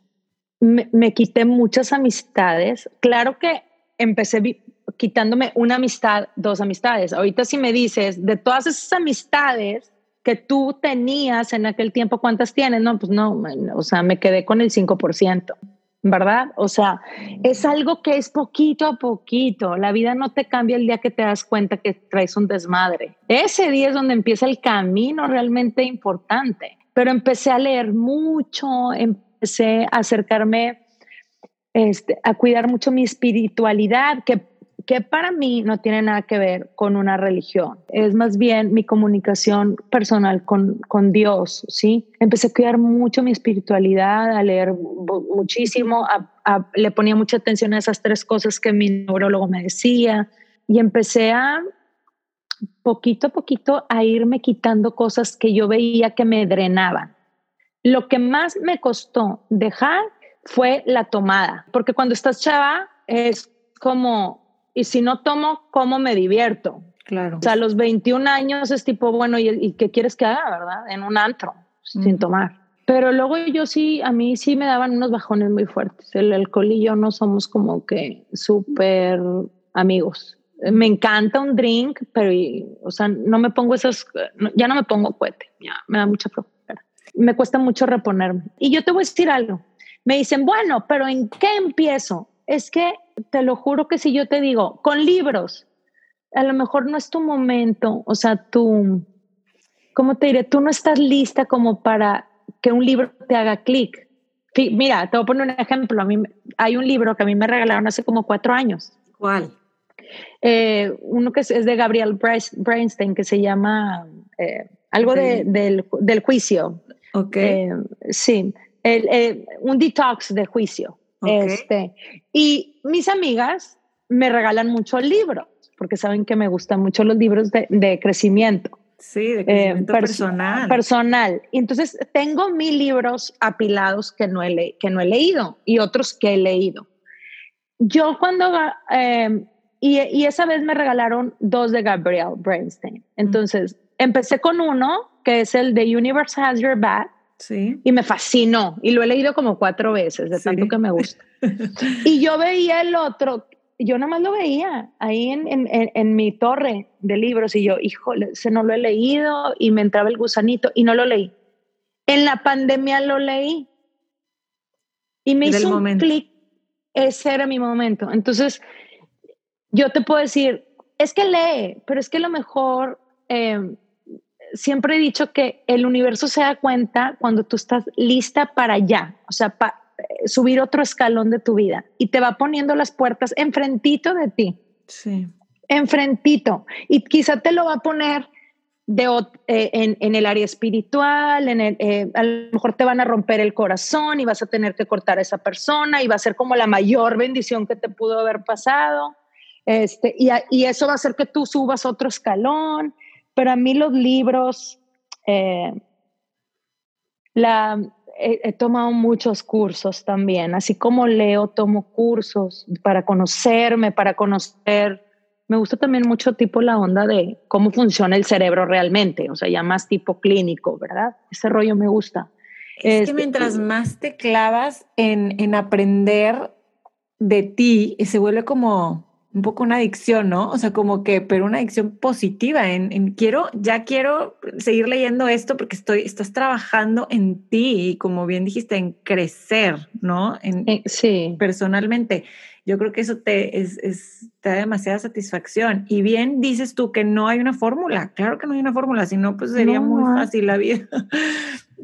Me, quité muchas amistades. Claro que empecé quitándome una amistad, dos amistades. Ahorita si me dices, de todas esas amistades que tú tenías en aquel tiempo, ¿cuántas tienes? No, pues no, o sea, me quedé con el 5%. ¿Verdad? O sea, es algo que es poquito a poquito. La vida no te cambia el día que te das cuenta que traes un desmadre. Ese día es donde empieza el camino realmente importante. Pero empecé a leer mucho, empecé a acercarme, este, a cuidar mucho mi espiritualidad, que que para mí no tiene nada que ver con una religión, es más bien mi comunicación personal con, con Dios, ¿sí? Empecé a cuidar mucho mi espiritualidad, a leer muchísimo, le ponía mucha atención a esas tres cosas que mi neurólogo me decía y empecé a poquito a poquito a irme quitando cosas que yo veía que me drenaban. Lo que más me costó dejar fue la tomada, porque cuando estás chava es como y si no tomo, ¿cómo me divierto? Claro. O sea, a los 21 años es tipo, bueno, ¿y, qué quieres que haga, verdad? En un antro, sin tomar. Pero luego yo sí, a mí sí me daban unos bajones muy fuertes. El alcohol y yo no somos como que súper amigos. me encanta un drink, pero, o sea, no me pongo esos, ya no me pongo cohete, ya me da mucha flojera. Me cuesta mucho reponerme. Y yo te voy a decir algo. Me dicen, bueno, pero ¿en qué empiezo? Es que te lo juro que si yo te digo, con libros, a lo mejor no es tu momento, o sea, tú, ¿cómo te diré? Tú no estás lista como para que un libro te haga clic. Mira, te voy a poner un ejemplo. A mí hay un libro que a mí me regalaron hace como cuatro años. ¿Cuál? Eh, uno que es, de Gabriel Brainstein que se llama eh, algo del, juicio. Ok. Eh, sí, un detox de juicio. Este, y mis amigas me regalan mucho libros, porque saben que me gustan mucho los libros de, crecimiento. Sí, de crecimiento personal. Personal. Entonces tengo mil libros apilados que no, he que no he leído y otros que he leído. Yo cuando y, esa vez me regalaron dos de Gabriel Brainstein. Entonces, empecé con uno, que es el The Universe Has Your Back. Sí. Y me fascinó. Y lo he leído como cuatro veces, de tanto que me gusta. y yo veía el otro, yo nada más lo veía ahí en, en, en, mi torre de libros. Y yo, híjole, ese no lo he leído. Y me entraba el gusanito y no lo leí. En la pandemia lo leí. Y me hizo un clic. Ese era mi momento. Entonces, yo te puedo decir, es que lee, pero es que lo mejor, eh, siempre he dicho que el universo se da cuenta cuando tú estás lista para ya, o sea, para eh, subir otro escalón de tu vida y te va poniendo las puertas enfrentito de ti. Sí. Enfrentito. Y quizá te lo va a poner de, eh, en, el área espiritual, en el, a lo mejor te van a romper el corazón y vas a tener que cortar a esa persona y va a ser como la mayor bendición que te pudo haber pasado este, y, eso va a hacer que tú subas otro escalón. Pero a mí los libros, eh, la, he, tomado muchos cursos también, así como leo, tomo cursos para conocerme, para conocer. Me gusta también mucho tipo la onda de cómo funciona el cerebro realmente, o sea, ya más tipo clínico, ¿verdad? Ese rollo me gusta. Es que este, mientras más te clavas en, en aprender de ti, se vuelve como un poco una adicción, ¿no? O sea, como que, pero una adicción positiva en, quiero, ya quiero seguir leyendo esto porque estoy, estás trabajando en ti y como bien dijiste, en crecer, ¿no? En, eh, sí. Personalmente. Yo creo que eso te, es, es, te da demasiada satisfacción. Y bien dices tú que no hay una fórmula. Claro que no hay una fórmula, si no, pues sería muy fácil la vida.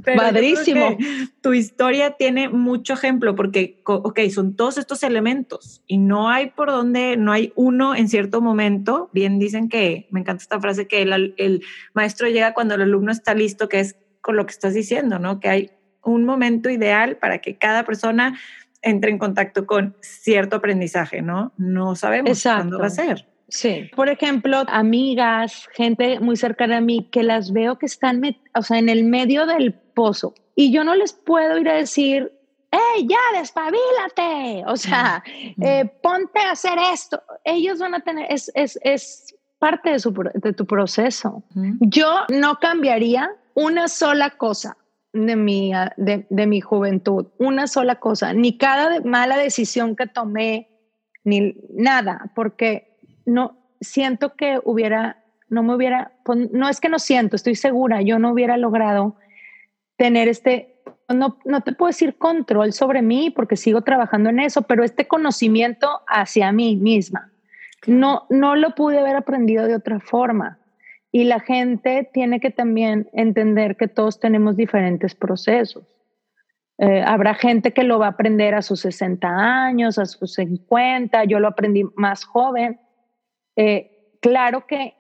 Padrísimo. Tu historia tiene mucho ejemplo porque, ok, son todos estos elementos y no hay por donde, no hay uno en cierto momento. Bien dicen que, me encanta esta frase, que el, el maestro llega cuando el alumno está listo, que es con lo que estás diciendo, ¿no? Que hay un momento ideal para que cada persona entre en contacto con cierto aprendizaje, ¿no? No sabemos cuándo va a ser. Sí. Por ejemplo, amigas, gente muy cercana a mí que las veo que están, o sea, en el medio del pozo y yo no les puedo ir a decir, ¡Hey, ya, despabilate! O sea, eh, ponte a hacer esto. Ellos van a tener, es, es, es parte de, su, de tu proceso. Yo no cambiaría una sola cosa de mi, de, de mi juventud, una sola cosa, ni cada mala decisión que tomé, ni nada, porque no siento que hubiera, no me hubiera, pues, no es que no siento, estoy segura, yo no hubiera logrado tener este, no, no te puedo decir control sobre mí porque sigo trabajando en eso, pero este conocimiento hacia mí misma. No, no lo pude haber aprendido de otra forma. Y la gente tiene que también entender que todos tenemos diferentes procesos. Eh, habrá gente que lo va a aprender a sus 60 años, a sus 50, yo lo aprendí más joven, eh, claro que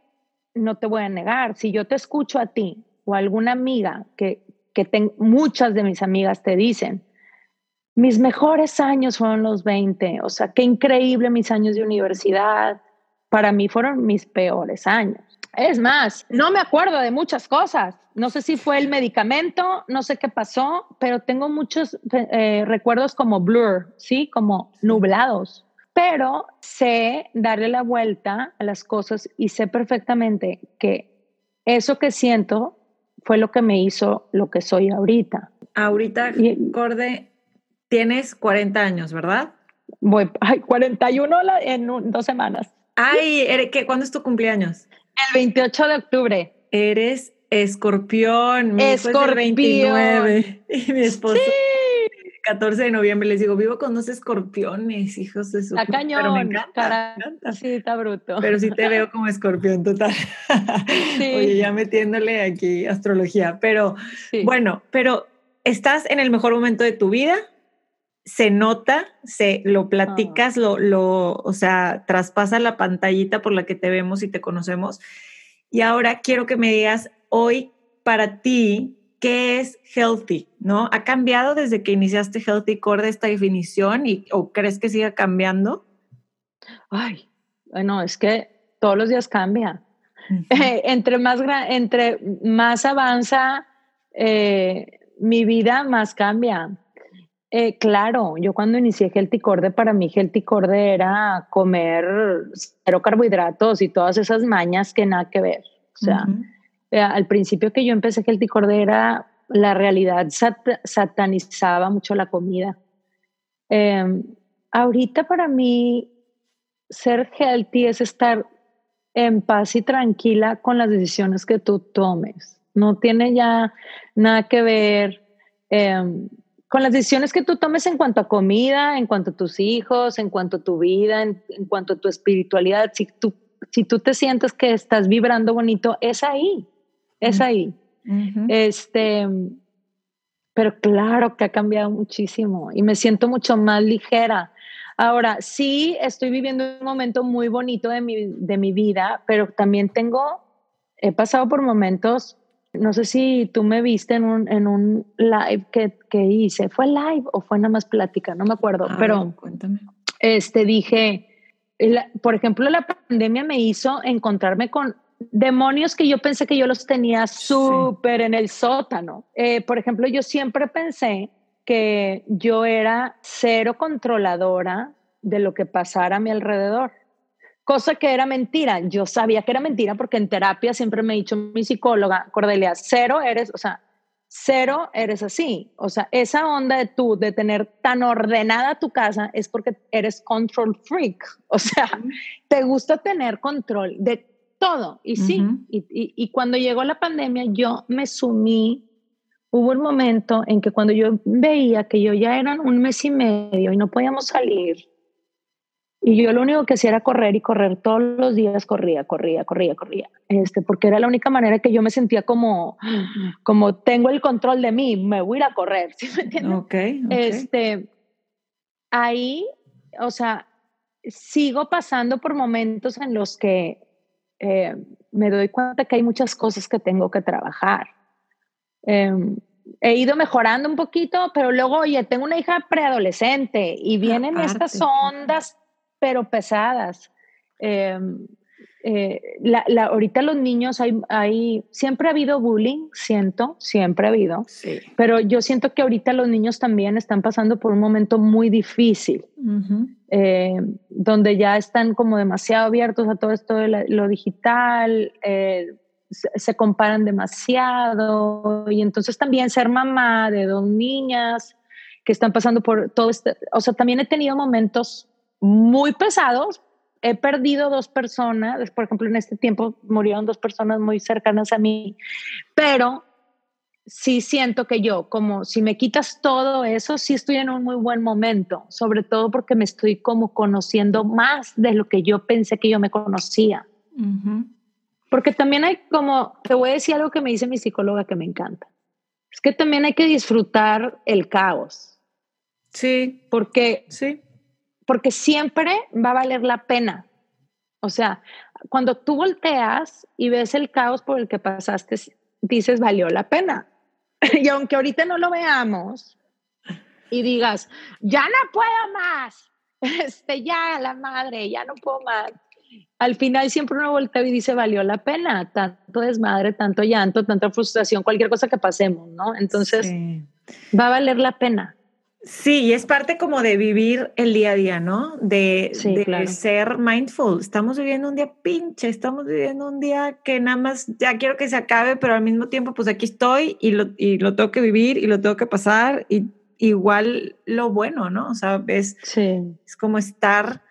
no te voy a negar, si yo te escucho a ti o a alguna amiga que, que muchas de mis amigas te dicen, mis mejores años fueron los 20, o sea, qué increíble mis años de universidad, para mí fueron mis peores años. Es más, no me acuerdo de muchas cosas. No sé si fue el medicamento, no sé qué pasó, pero tengo muchos eh, recuerdos como blur, ¿sí? Como nublados pero sé darle la vuelta a las cosas y sé perfectamente que eso que siento fue lo que me hizo lo que soy ahorita. Ahorita, Corde, tienes 40 años, ¿verdad? Voy, ay, 41 en dos semanas. Ay, ¿qué, ¿cuándo es tu cumpleaños? El 28 de octubre. Eres escorpión. Mi escorpión. 29. Y mi esposo. Sí. 14 de noviembre les digo, vivo con dos escorpiones, hijos de su. La cañón, pero me encanta, Sí, está bruto. Pero sí te veo como escorpión total. Sí. Oye, ya metiéndole aquí astrología. Pero bueno, pero estás en el mejor momento de tu vida, se nota, se lo platicas, lo, lo, o sea, traspasa la pantallita por la que te vemos y te conocemos. Y ahora quiero que me digas hoy para ti, ¿qué es healthy? ¿No? ¿Ha cambiado desde que iniciaste Healthy Core esta definición y, o crees que siga cambiando? Ay, bueno, es que todos los días cambia. entre, más entre más avanza eh, mi vida, más cambia. Eh, claro, yo cuando inicié Healthy Corde, para mí Healthy Corde era comer cero carbohidratos y todas esas mañas que nada que ver. O sea, eh, al principio que yo empecé Healthy Corde era la realidad satanizaba mucho la comida. Em, ahorita para mí ser healthy es estar en paz y tranquila con las decisiones que tú tomes. No tiene ya nada que ver. Em, con las decisiones que tú tomes en cuanto a comida, en cuanto a tus hijos, en cuanto a tu vida, en, cuanto a tu espiritualidad, si tú, si tú te sientes que estás vibrando bonito, es ahí, es ahí. Este, pero claro que ha cambiado muchísimo y me siento mucho más ligera. Ahora, sí, estoy viviendo un momento muy bonito de mi, de mi vida, pero también tengo, he pasado por momentos no sé si tú me viste en un, en un live que, que, hice. ¿Fue live o fue nada más plática? No me acuerdo, pero cuéntame. Este, dije, por ejemplo, la pandemia me hizo encontrarme con demonios que yo pensé que yo los tenía súper en el sótano. Eh, por ejemplo, yo siempre pensé que yo era cero controladora de lo que pasara a mi alrededor cosa que era mentira. Yo sabía que era mentira porque en terapia siempre me ha dicho mi psicóloga, Cordelia, cero eres, o sea, cero eres así. O sea, esa onda de tú, de tener tan ordenada tu casa, es porque eres control freak. O sea, te gusta tener control de todo. Y sí, y, y cuando llegó la pandemia, yo me sumí. Hubo un momento en que cuando yo veía que yo ya eran un mes y medio y no podíamos salir, y yo lo único que hacía era correr y correr todos los días, corría, corría, corría, corría. Este, porque era la única manera que yo me sentía como, como tengo el control de mí, me voy a ir a correr, ¿sí me entiendes? Okay, Este, ahí, o sea, sigo pasando por momentos en los que eh, me doy cuenta que hay muchas cosas que tengo que trabajar. Em, he ido mejorando un poquito, pero luego, oye, tengo una hija preadolescente y vienen estas ondas pero pesadas. Em, eh, la, ahorita los niños hay, hay, siempre ha habido bullying, siento, siempre ha habido, sí. pero yo siento que ahorita los niños también están pasando por un momento muy difícil, em, donde ya están como demasiado abiertos a todo esto de lo digital, eh, se, se, comparan demasiado y entonces también ser mamá de dos niñas que están pasando por todo este, o sea, también he tenido momentos muy pesados. He perdido dos personas, por ejemplo, en este tiempo murieron dos personas muy cercanas a mí, pero sí siento que yo, como si me quitas todo eso, sí estoy en un muy buen momento, sobre todo porque me estoy como conociendo más de lo que yo pensé que yo me conocía. Porque también hay como, te voy a decir algo que me dice mi psicóloga que me encanta, es que también hay que disfrutar el caos. Sí. Porque sí porque siempre va a valer la pena. O sea, cuando tú volteas y ves el caos por el que pasaste, dices, valió la pena. y aunque ahorita no lo veamos y digas, ya no puedo más, este, ya la madre, ya no puedo más. Al final siempre uno voltea y dice, valió la pena, tanto desmadre, tanto llanto, tanta frustración, cualquier cosa que pasemos, ¿no? Entonces, va a valer la pena. Sí, y es parte como de vivir el día a día, ¿no? De, ser mindful. Estamos viviendo un día pinche, estamos viviendo un día que nada más ya quiero que se acabe, pero al mismo tiempo, pues aquí estoy y lo, y lo tengo que vivir y lo tengo que pasar. Y igual lo bueno, ¿no? O sea, es, sí. es como estar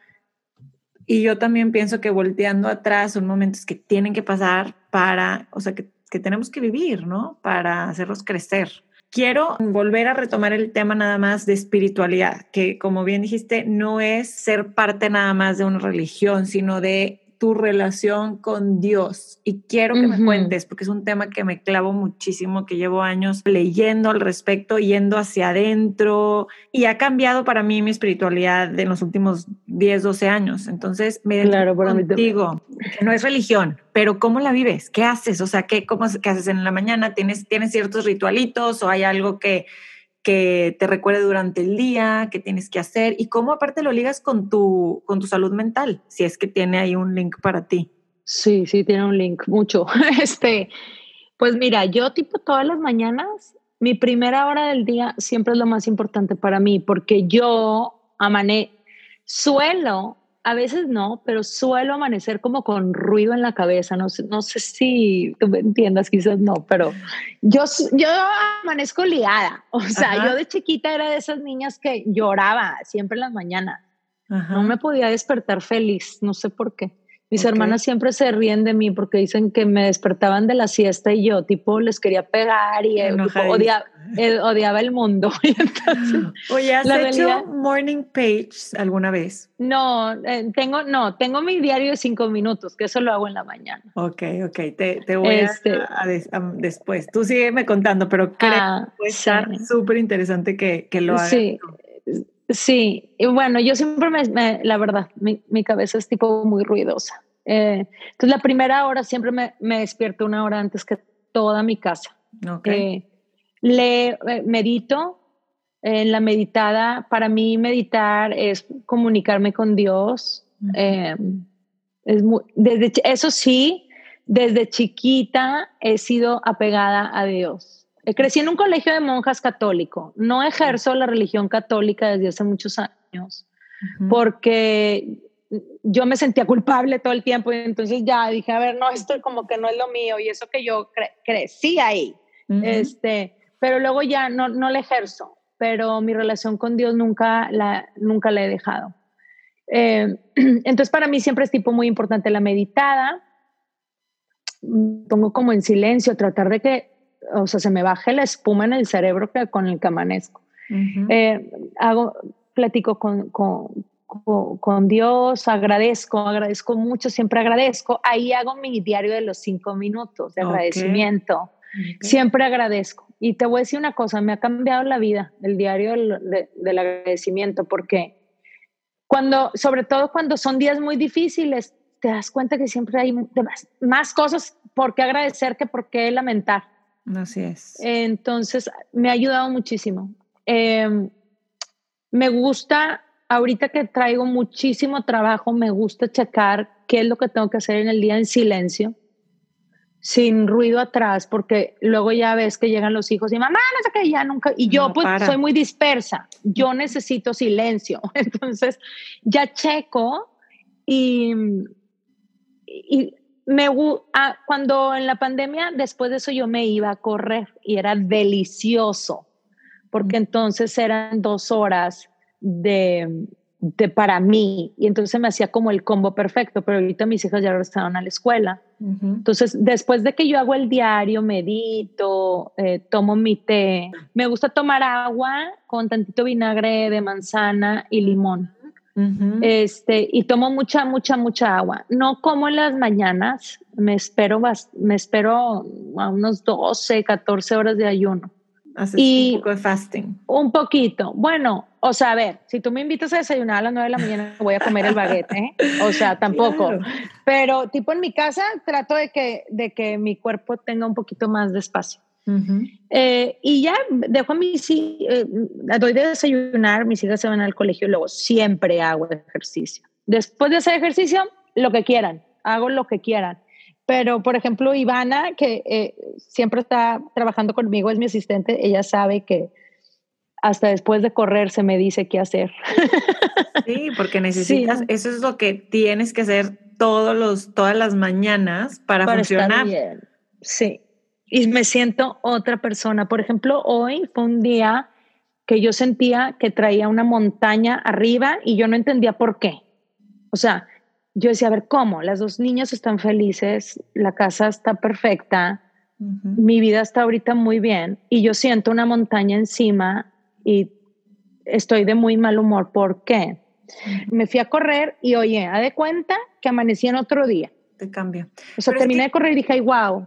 Y yo también pienso que volteando atrás son momentos que tienen que pasar para, o sea, que, que tenemos que vivir, ¿no? Para hacerlos crecer. Quiero volver a retomar el tema nada más de espiritualidad, que como bien dijiste, no es ser parte nada más de una religión, sino de tu relación con Dios. Y quiero que me cuentes, porque es un tema que me clavo muchísimo, que llevo años leyendo al respecto, yendo hacia adentro, y ha cambiado para mí mi espiritualidad en los últimos 10, 12 años. Entonces, me claro, contigo, que no es religión, pero ¿cómo la vives? ¿Qué haces? O sea, ¿qué, cómo, qué haces en la mañana? ¿Tienes, ¿Tienes ciertos ritualitos o hay algo que que te recuerde durante el día, qué tienes que hacer y cómo aparte lo ligas con tu, con tu salud mental, si es que tiene ahí un link para ti. Sí, sí, tiene un link, mucho. Este, pues mira, yo tipo todas las mañanas, mi primera hora del día siempre es lo más importante para mí, porque yo amane, suelo a veces no, pero suelo amanecer como con ruido en la cabeza. No sé, no sé si tú me entiendas, quizás no, pero yo, yo amanezco ligada. O sea, yo de chiquita era de esas niñas que lloraba siempre en las mañanas. No me podía despertar feliz, no sé por qué. Mis hermanas siempre se ríen de mí porque dicen que me despertaban de la siesta y yo tipo les quería pegar y eh, odiaba, el mundo. Oye, ¿has hecho morning page alguna vez? No, eh, tengo, no, tengo mi diario de cinco minutos, que eso lo hago en la mañana. Ok, ok, te, te voy a, este después. Tú sígueme contando, pero creo ah, que puede súper interesante que, que lo hagas. Sí. Sí, y bueno, yo siempre me, la verdad, mi, mi, cabeza es tipo muy ruidosa. Eh, entonces la primera hora siempre me, me, despierto una hora antes que toda mi casa. Okay. Eh, le eh, medito. En la meditada, para mí meditar es comunicarme con Dios. es muy, desde, eso sí, desde chiquita he sido apegada a Dios. Eh, crecí en un colegio de monjas católico. No ejerzo la religión católica desde hace muchos años porque yo me sentía culpable todo el tiempo y entonces ya dije, a ver, no, esto como que no es lo mío y eso que yo crecí ahí. este, pero luego ya no, no la ejerzo, pero mi relación con Dios nunca la, nunca la he dejado. Eh, entonces para mí siempre es tipo muy importante la meditada. Pongo como en silencio, tratar de que o sea, se me baje la espuma en el cerebro que, con el que amanezco. Eh, hago, platico con, con, con, Dios, agradezco, agradezco mucho, siempre agradezco. Ahí hago mi diario de los cinco minutos de agradecimiento. Siempre agradezco. Y te voy a decir una cosa, me ha cambiado la vida el diario del, del agradecimiento, porque cuando, sobre todo cuando son días muy difíciles, te das cuenta que siempre hay más, más cosas por qué agradecer que por qué lamentar. Así es. Entonces, me ha ayudado muchísimo. Em, me gusta, ahorita que traigo muchísimo trabajo, me gusta checar qué es lo que tengo que hacer en el día en silencio, sin ruido atrás, porque luego ya ves que llegan los hijos y mamá, no sé qué, ya nunca. Y yo, pues, soy muy dispersa. Yo necesito silencio. Entonces, ya checo y, y me, ah, cuando en la pandemia, después de eso yo me iba a correr y era delicioso, porque entonces eran dos horas de, de para mí y entonces me hacía como el combo perfecto, pero ahorita mis hijas ya estaban a la escuela. Entonces, después de que yo hago el diario, medito, eh, tomo mi té, me gusta tomar agua con tantito vinagre de manzana y limón este, y tomo mucha, mucha, mucha agua. No como en las mañanas, me espero, me espero a unos 12, 14 horas de ayuno. y un poco de fasting. Un poquito. Bueno, o sea, a ver, si tú me invitas a desayunar a las 9 de la mañana, voy a comer el baguette, ¿eh? O sea, tampoco. Pero tipo en mi casa trato de que, de que mi cuerpo tenga un poquito más de espacio. Eh, y ya dejo a mis eh, doy de desayunar, mis hijas se van al colegio y luego siempre hago ejercicio. Después de hacer ejercicio, lo que quieran, hago lo que quieran. Pero, por ejemplo, Ivana, que eh, siempre está trabajando conmigo, es mi asistente, ella sabe que hasta después de correr se me dice qué hacer. Sí, porque necesitas, eso es lo que tienes que hacer todos los, todas las mañanas para, para funcionar. Sí, y me siento otra persona. Por ejemplo, hoy fue un día que yo sentía que traía una montaña arriba y yo no entendía por qué. O sea, yo decía, a ver, ¿cómo? Las dos niñas están felices, la casa está perfecta, mi vida está ahorita muy bien y yo siento una montaña encima y estoy de muy mal humor. ¿Por qué? Me fui a correr y oye, a de cuenta que amanecí en otro día. Te cambia. O sea, terminé de correr y dije, wow.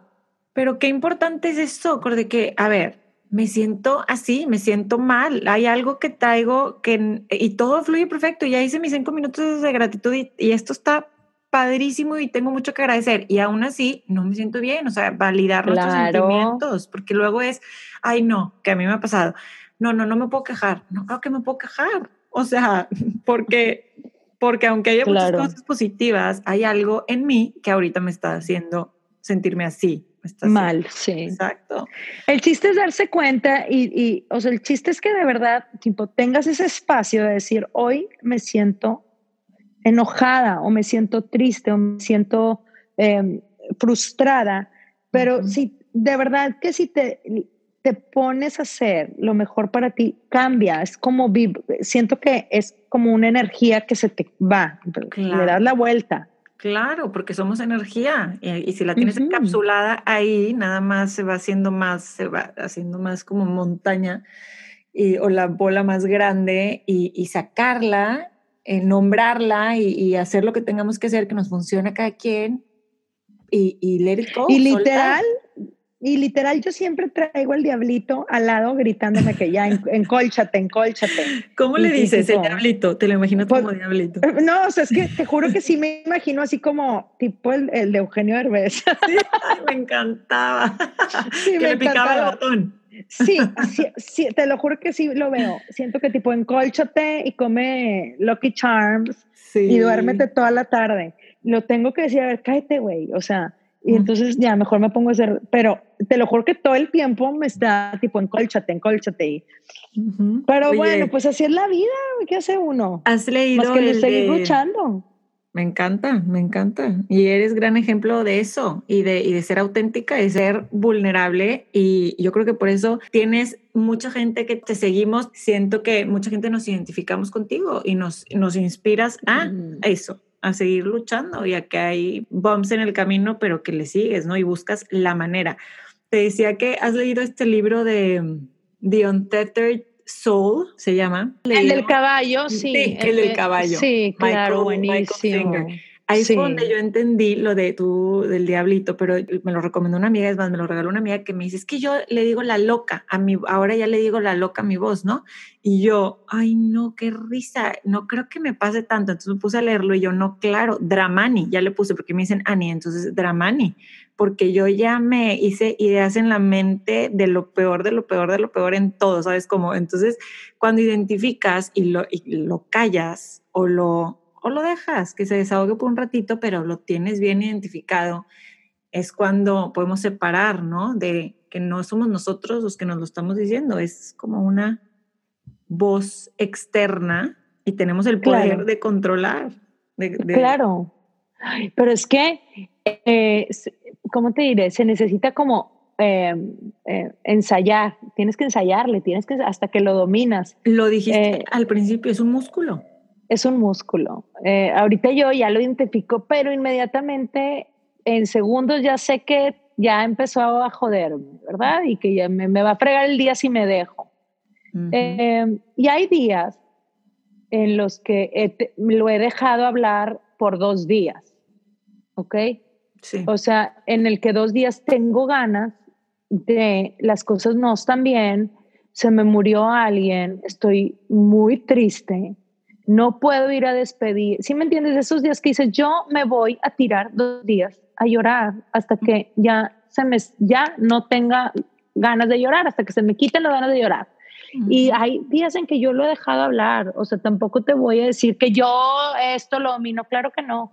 Pero qué importante es eso, de que, a ver, me siento así, me siento mal, hay algo que traigo que, y todo fluye perfecto, ya hice mis cinco minutos de gratitud y, esto está padrísimo y tengo mucho que agradecer y aún así no me siento bien, o sea, validar nuestros sentimientos, porque luego es, ay no, que a mí me ha pasado, no, no, no me puedo quejar, no creo que me puedo quejar, o sea, porque, porque aunque haya muchas cosas positivas, hay algo en mí que ahorita me está haciendo sentirme así, Mal, sí. Exacto. El chiste es darse cuenta y, o sea, el chiste es que de verdad, tipo, tengas ese espacio de decir, hoy me siento enojada o me siento triste o me siento em, frustrada, pero si de verdad que si te, te pones a hacer lo mejor para ti, cambia, es como, siento que es como una energía que se te va, le das la vuelta. Claro, porque somos energía y, si la tienes encapsulada ahí, nada más se va haciendo más, se va haciendo más como montaña y, o la bola más grande y, sacarla, eh, nombrarla y, hacer lo que tengamos que hacer que nos funcione a cada quien y, y let it go. Y literal, y literal, yo siempre traigo al diablito al lado gritándome que ya, encólchate, encólchate. ¿Cómo le dices el diablito? ¿Te lo imaginas como pues, diablito? Eh, no, o sea, es que te juro que sí me imagino así como tipo el, de Eugenio Herbes. me encantaba. que me le picaba el botón. Sí, sí, te lo juro que sí lo veo. Siento que tipo encólchate y come Lucky Charms y duérmete toda la tarde. Lo tengo que decir, a ver, cállate, güey. O sea, y entonces ya mejor me pongo a hacer, pero te lo juro que todo el tiempo me está tipo encólchate, encólchate. Y, Pero bueno, pues así es la vida, ¿qué hace uno? Has leído. Más que seguir luchando. Me encanta, me encanta. Y eres gran ejemplo de eso y de, y de ser auténtica, de ser vulnerable. Y yo creo que por eso tienes mucha gente que te seguimos. Siento que mucha gente nos identificamos contigo y nos, nos inspiras a eso a seguir luchando, ya que hay bumps en el camino, pero que le sigues, ¿no? Y buscas la manera. Te decía que has leído este libro de The Untethered Soul, se llama. El del caballo, sí. sí el, del caballo. Sí, claro, buenísimo. Ahí fue donde yo entendí lo de tú, del diablito, pero me lo recomendó una amiga, es más, me lo regaló una amiga que me dice, es que yo le digo la loca, a mi, ahora ya le digo la loca a mi voz, ¿no? Y yo, ay, no, qué risa, no creo que me pase tanto. Entonces me puse a leerlo y yo, no, claro, Dramani, ya le puse, porque me dicen Ani, entonces Dramani, porque yo ya me hice ideas en la mente de lo peor, de lo peor, de lo peor en todo, ¿sabes? Como, entonces, cuando identificas y lo, y lo callas o lo o lo dejas que se desahogue por un ratito, pero lo tienes bien identificado, es cuando podemos separar, ¿no? De que no somos nosotros los que nos lo estamos diciendo, es como una voz externa y tenemos el poder de controlar. Claro, pero es que, eh, ¿cómo te diré? Se necesita como em, eh, ensayar, tienes que ensayarle, tienes que hasta que lo dominas. Lo dijiste eh, al principio, es un músculo es un músculo. Eh, ahorita yo ya lo identifico, pero inmediatamente en segundos ya sé que ya empezó a joderme, ¿verdad? Y que ya me, va a fregar el día si me dejo. Eh, y hay días en los que lo he dejado hablar por dos días, ¿ok? Sí. O sea, en el que dos días tengo ganas de las cosas no están bien, se me murió alguien, estoy muy triste, no puedo ir a despedir. ¿Sí me entiendes? Esos días que dices, yo me voy a tirar dos días a llorar hasta que ya se me, ya no tenga ganas de llorar, hasta que se me quiten las ganas de llorar. Y hay días en que yo lo he dejado hablar, o sea, tampoco te voy a decir que yo esto lo domino, claro que no.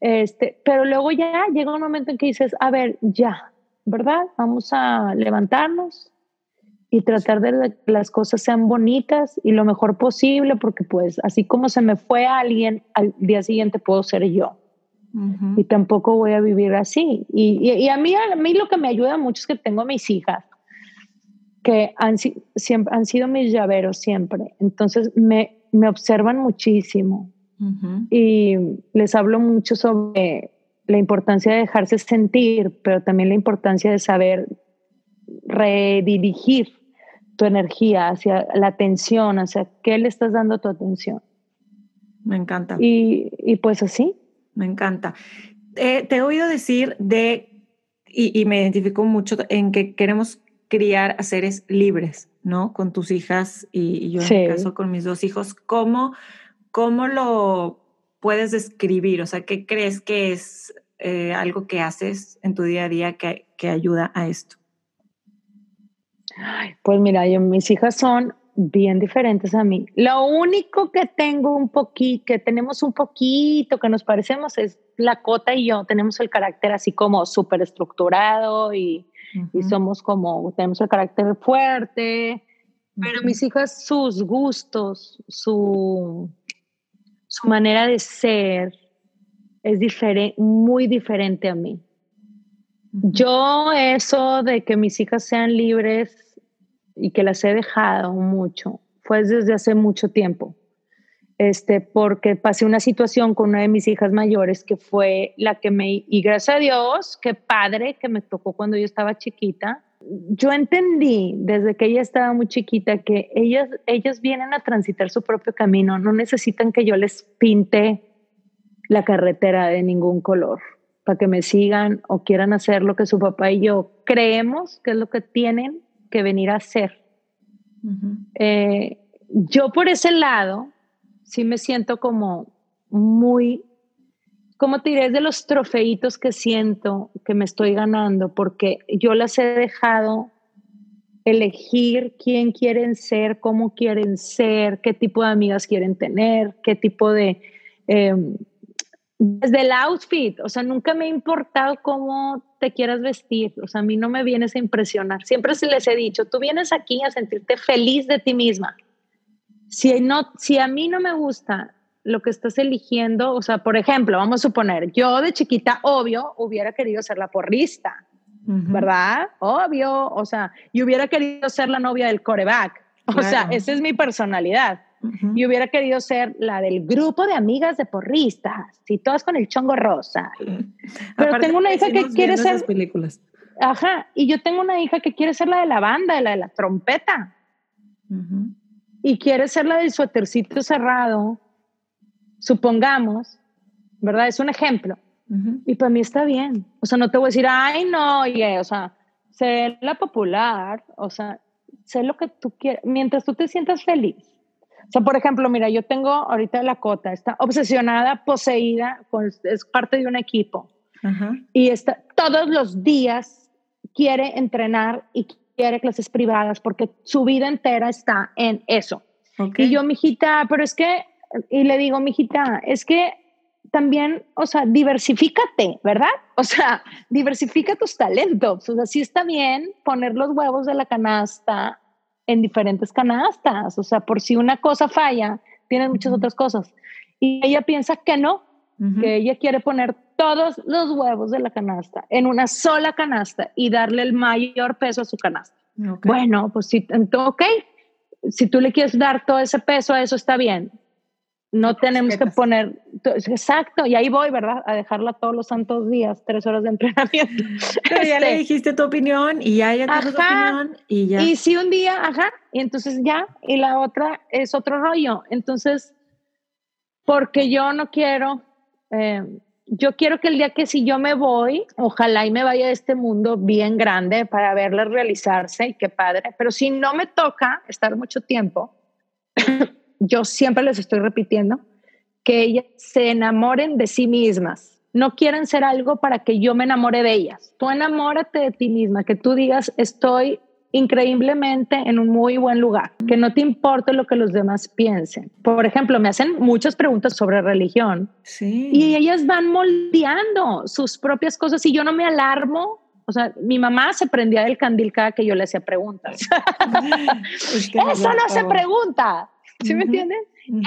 Este, pero luego ya llega un momento en que dices, a ver, ya, ¿verdad? Vamos a levantarnos, y tratar de que las cosas sean bonitas y lo mejor posible, porque pues así como se me fue alguien, al día siguiente puedo ser yo. Y tampoco voy a vivir así. Y, y, a, mí, a mí lo que me ayuda mucho es que tengo mis hijas, que han, siempre, han sido mis llaveros siempre. Entonces me, me observan muchísimo. Y les hablo mucho sobre la importancia de dejarse sentir, pero también la importancia de saber redirigir tu energía hacia la atención, hacia qué le estás dando tu atención. Me encanta. Y, y pues así. Me encanta. te he oído decir de, y, y, me identifico mucho en que queremos criar a seres libres, ¿no? Con tus hijas y, yo en mi caso con mis dos hijos. ¿Cómo, ¿Cómo lo puedes describir? O sea, ¿qué crees que es eh, algo que haces en tu día a día que, que ayuda a esto? Pues mira, yo, mis hijas son bien diferentes a mí. Lo único que tengo un poquito, que tenemos un poquito, que nos parecemos es la Cota y yo. Tenemos el carácter así como súper estructurado y, y, somos como, tenemos el carácter fuerte. Pero mis hijas, sus gustos, su, su manera de ser es diferente, muy diferente a mí. Yo eso de que mis hijas sean libres y que las he dejado mucho fue desde hace mucho tiempo. Este, porque pasé una situación con una de mis hijas mayores que fue la que me, y gracias a Dios, qué padre que me tocó cuando yo estaba chiquita. Yo entendí desde que ella estaba muy chiquita que ellas, ellas vienen a transitar su propio camino, no necesitan que yo les pinte la carretera de ningún color para que me sigan o quieran hacer lo que su papá y yo creemos que es lo que tienen que venir a hacer. Eh, yo por ese lado sí me siento como muy, como te diré? Es de los trofeitos que siento que me estoy ganando porque yo las he dejado elegir quién quieren ser, cómo quieren ser, qué tipo de amigas quieren tener, qué tipo de... Em, desde el outfit, o sea, nunca me ha importado cómo te quieras vestir, o sea, a mí no me vienes a impresionar. Siempre se les he dicho, tú vienes aquí a sentirte feliz de ti misma. Si, no, si a mí no me gusta lo que estás eligiendo, o sea, por ejemplo, vamos a suponer, yo de chiquita, obvio, hubiera querido ser la porrista, ¿verdad? Obvio, o sea, y hubiera querido ser la novia del coreback. O sea, esa es mi personalidad. Y hubiera querido ser la del grupo de amigas de porristas, y todas con el chongo rosa. Pero tengo una hija que quiere ser... películas. Ajá, y yo tengo una hija que quiere ser la de la banda, la de la trompeta. Y quiere ser la del suétercito cerrado, supongamos, ¿verdad? Es un ejemplo. Y para mí está bien. O sea, no te voy a decir, ay, no, oye, o sea, sé la popular, o sea, sé lo que tú quieres, mientras tú te sientas feliz o sea, por ejemplo, mira, yo tengo ahorita la cota, está obsesionada, poseída, es parte de un equipo. Y está, todos los días quiere entrenar y quiere clases privadas porque su vida entera está en eso. Y yo, mijita, pero es que, y le digo, mijita, es que también, o sea, diversifícate, ¿verdad? O sea, diversifica tus talentos. O sea, sí está bien poner los huevos de la canasta en diferentes canastas. O sea, por si una cosa falla, tienen muchas otras cosas. Y ella piensa que no, que ella quiere poner todos los huevos de la canasta en una sola canasta y darle el mayor peso a su canasta. Bueno, pues sí, ok, si tú le quieres dar todo ese peso a eso está bien, no tenemos que poner, exacto, y ahí voy, ¿verdad? A dejarla todos los santos días, tres horas de entrenamiento. Pero ya le este, dijiste tu opinión y ya ella tiene tu opinión y ya. Y si un día, ajá, y entonces ya, y la otra es otro rollo. Entonces, porque yo no quiero, eh, yo quiero que el día que si yo me voy, ojalá y me vaya de este mundo bien grande para verla realizarse y qué padre, pero si no me toca estar mucho tiempo, yo siempre les estoy repitiendo que ellas se enamoren de sí mismas. No quieren ser algo para que yo me enamore de ellas. Tú enamórate de ti misma, que tú digas, estoy increíblemente en un muy buen lugar, que no te importe lo que los demás piensen. Por ejemplo, me hacen muchas preguntas sobre religión sí. y ellas van moldeando sus propias cosas y yo no me alarmo. O sea, mi mamá se prendía del candil cada que yo le hacía preguntas. Eso no se pregunta. ¿Sí me entienden?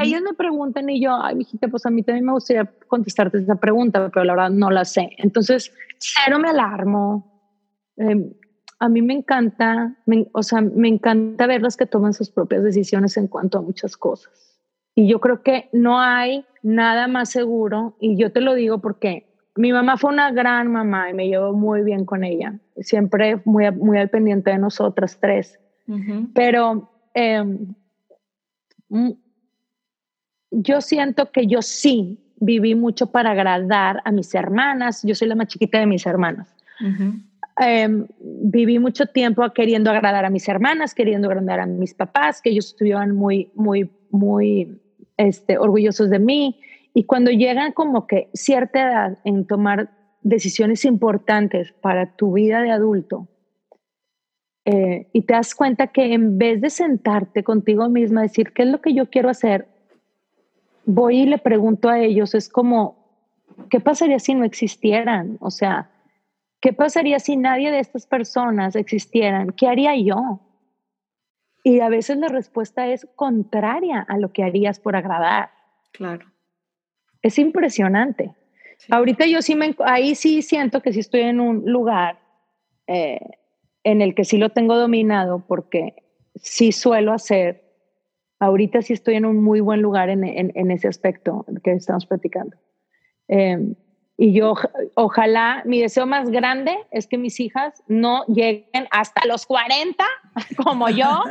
Ellos me preguntan y yo, ay, hijita, pues a mí también me gustaría contestarte esa pregunta, pero la verdad no la sé. Entonces, cero me alarmo. Em, a mí me encanta, o sea, me encanta verlas que toman sus propias decisiones en cuanto a muchas cosas. Y yo creo que no hay nada más seguro, y yo te lo digo porque mi mamá fue una gran mamá y me llevo muy bien con ella, siempre muy, muy al pendiente de nosotras tres. Pero em, mm, yo siento que yo sí viví mucho para agradar a mis hermanas, yo soy la más chiquita de mis hermanas. Em, viví mucho tiempo queriendo agradar a mis hermanas, queriendo agradar a mis papás, que ellos estuvieran muy, muy, muy este, orgullosos de mí. Y cuando llegan como que cierta edad en tomar decisiones importantes para tu vida de adulto, eh, y te das cuenta que en vez de sentarte contigo misma, decir, ¿qué es lo que yo quiero hacer? Voy y le pregunto a ellos, es como, ¿qué pasaría si no existieran? O sea, ¿qué pasaría si nadie de estas personas existieran? ¿Qué haría yo? Y a veces la respuesta es contraria a lo que harías por agradar. Claro. Es impresionante. Ahorita yo sí me, ahí sí siento que sí estoy en un lugar eh, en el que sí lo tengo dominado porque sí suelo hacer, ahorita sí estoy en un muy buen lugar en, en, ese aspecto que estamos platicando. Em, y yo ojalá, mi deseo más grande es que mis hijas no lleguen hasta los 40 como yo,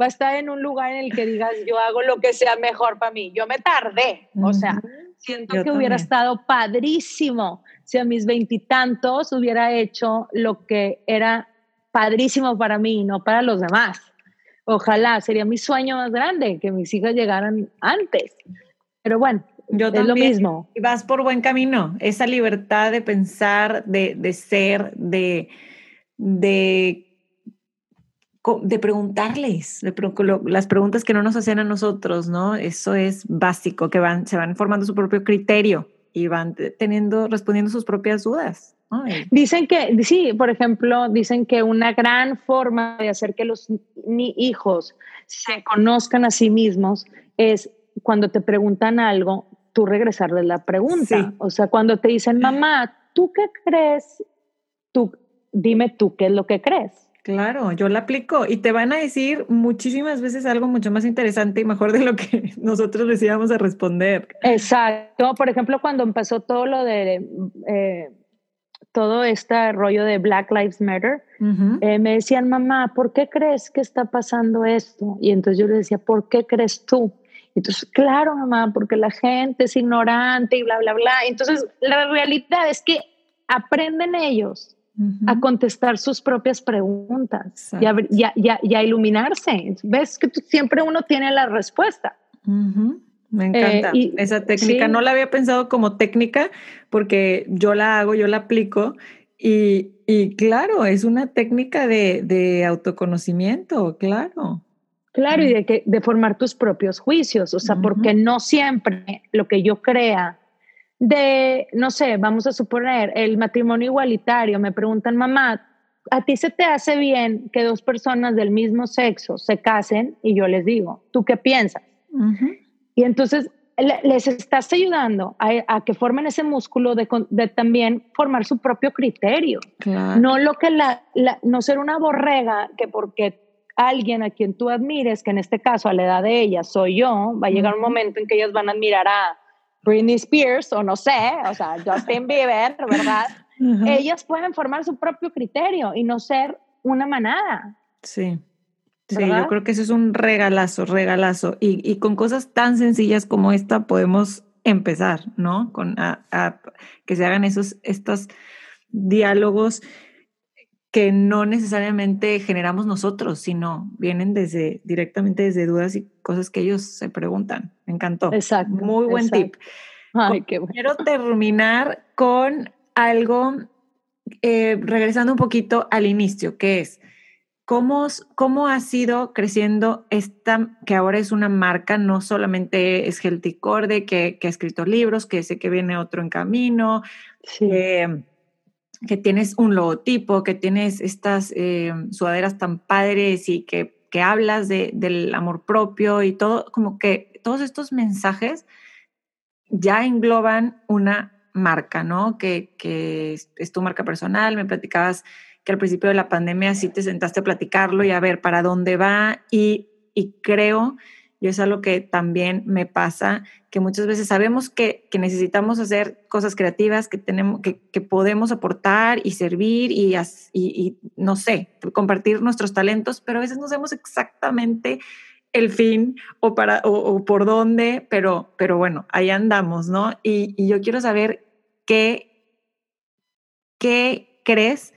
va a estar en un lugar en el que digas, yo hago lo que sea mejor para mí. Yo me tardé, o sea, siento que hubiera estado padrísimo si a mis veintitantos hubiera hecho lo que era padrísimo para mí, no para los demás. Ojalá, sería mi sueño más grande que mis hijas llegaran antes. Pero bueno, yo es lo mismo. Vas por buen camino. Esa libertad de pensar, de, de ser, de, de, de preguntarles, las preguntas que no nos hacen a nosotros, ¿no? Eso es básico, que van, se van formando su propio criterio y van teniendo, respondiendo sus propias dudas. Dicen que, sí, por ejemplo, dicen que una gran forma de hacer que los hijos se conozcan a sí mismos es cuando te preguntan algo, tú regresarles la pregunta. O sea, cuando te dicen, mamá, ¿tú qué crees? Tú, dime tú qué es lo que crees. Claro, yo la aplico y te van a decir muchísimas veces algo mucho más interesante y mejor de lo que nosotros les íbamos a responder. Exacto. Por ejemplo, cuando empezó todo lo de eh, todo este rollo de Black Lives Matter, eh, me decían, mamá, ¿por qué crees que está pasando esto? Y entonces yo le decía, ¿por qué crees tú? Entonces, claro, mamá, porque la gente es ignorante y bla, bla, bla. Entonces, la realidad es que aprenden ellos a contestar sus propias preguntas y a, iluminarse. Ves que siempre uno tiene la respuesta. Me encanta eh, esa técnica. No la había pensado como técnica porque yo la hago, yo la aplico y, y claro, es una técnica de, de autoconocimiento, claro. Claro, y de, que, de formar tus propios juicios, o sea, porque no siempre lo que yo crea de, no sé, vamos a suponer, el matrimonio igualitario, me preguntan, mamá, ¿a ti se te hace bien que dos personas del mismo sexo se casen? Y yo les digo, ¿tú qué piensas? Y entonces les estás ayudando a, que formen ese músculo de, también formar su propio criterio. No lo que la, no ser una borrega que porque alguien a quien tú admires, que en este caso a la edad de ella soy yo, va a llegar un momento en que ellas van a admirar a Britney Spears o no sé, o sea, Justin Bieber, ¿verdad? Ellas pueden formar su propio criterio y no ser una manada. Sí. Sí, yo creo que eso es un regalazo, regalazo. Y, con cosas tan sencillas como esta podemos empezar, ¿no? Con a, que se hagan esos, estos diálogos que no necesariamente generamos nosotros, sino vienen desde directamente desde dudas y cosas que ellos se preguntan. Me encantó. Exacto. Muy buen tip. Ay, qué bueno. Quiero terminar con algo, eh, regresando un poquito al inicio, que es cómo, cómo ha sido creciendo esta, que ahora es una marca, no solamente es Gelticorde, que, que ha escrito libros, que sé que viene otro en camino. Sí. Eh, que tienes un logotipo, que tienes estas eh, sudaderas tan padres y que, que hablas de, del amor propio y todo, como que todos estos mensajes ya engloban una marca, ¿no? Que, que es, tu marca personal. Me platicabas que al principio de la pandemia sí te sentaste a platicarlo y a ver para dónde va y, y creo y es algo que también me pasa, que muchas veces sabemos que, que necesitamos hacer cosas creativas, que, tenemos, que, que podemos aportar y servir y, y, no sé, compartir nuestros talentos, pero a veces no sabemos exactamente el fin o, para, o, por dónde, pero, pero bueno, ahí andamos, ¿no? Y, y yo quiero saber qué, qué crees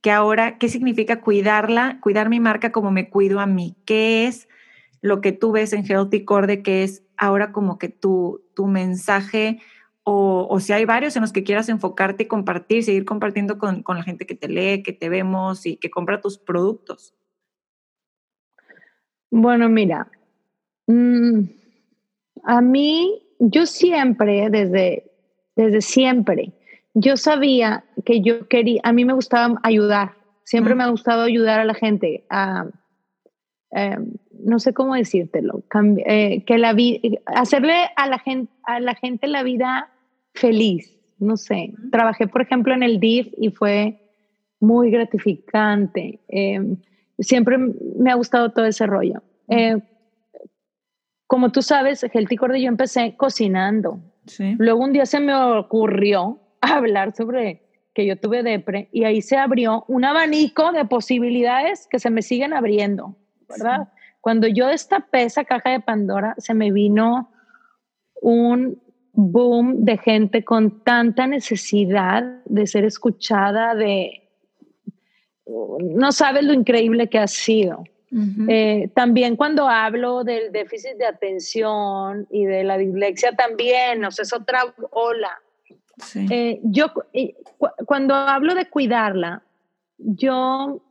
que ahora, qué significa cuidarla, cuidar mi marca como me cuido a mí, qué es lo que tú ves en Healthy Corde, que es ahora como que tu, tu mensaje o, si hay varios en los que quieras enfocarte y compartir, seguir compartiendo con, la gente que te lee, que te vemos y que compra tus productos. Bueno, mira, mm, a mí, yo siempre, desde, desde siempre, yo sabía que yo quería, a mí me gustaba ayudar, siempre me ha gustado ayudar a la gente, a, em, no sé cómo decírtelo, eh, que la hacerle a la, gente, a la gente la vida feliz, no sé. Trabajé, por ejemplo, en el DIF y fue muy gratificante. Em, siempre me ha gustado todo ese rollo. Eh, como tú sabes, Healthy Core yo empecé cocinando. Luego un día se me ocurrió hablar sobre que yo tuve depre y ahí se abrió un abanico de posibilidades que se me siguen abriendo, ¿verdad? Cuando yo destapé esa caja de Pandora, se me vino un boom de gente con tanta necesidad de ser escuchada, de... No sabes lo increíble que ha sido. Eh, también cuando hablo del déficit de atención y de la dislexia también, o sea, es otra ola. Eh, yo, cuando hablo de cuidarla, yo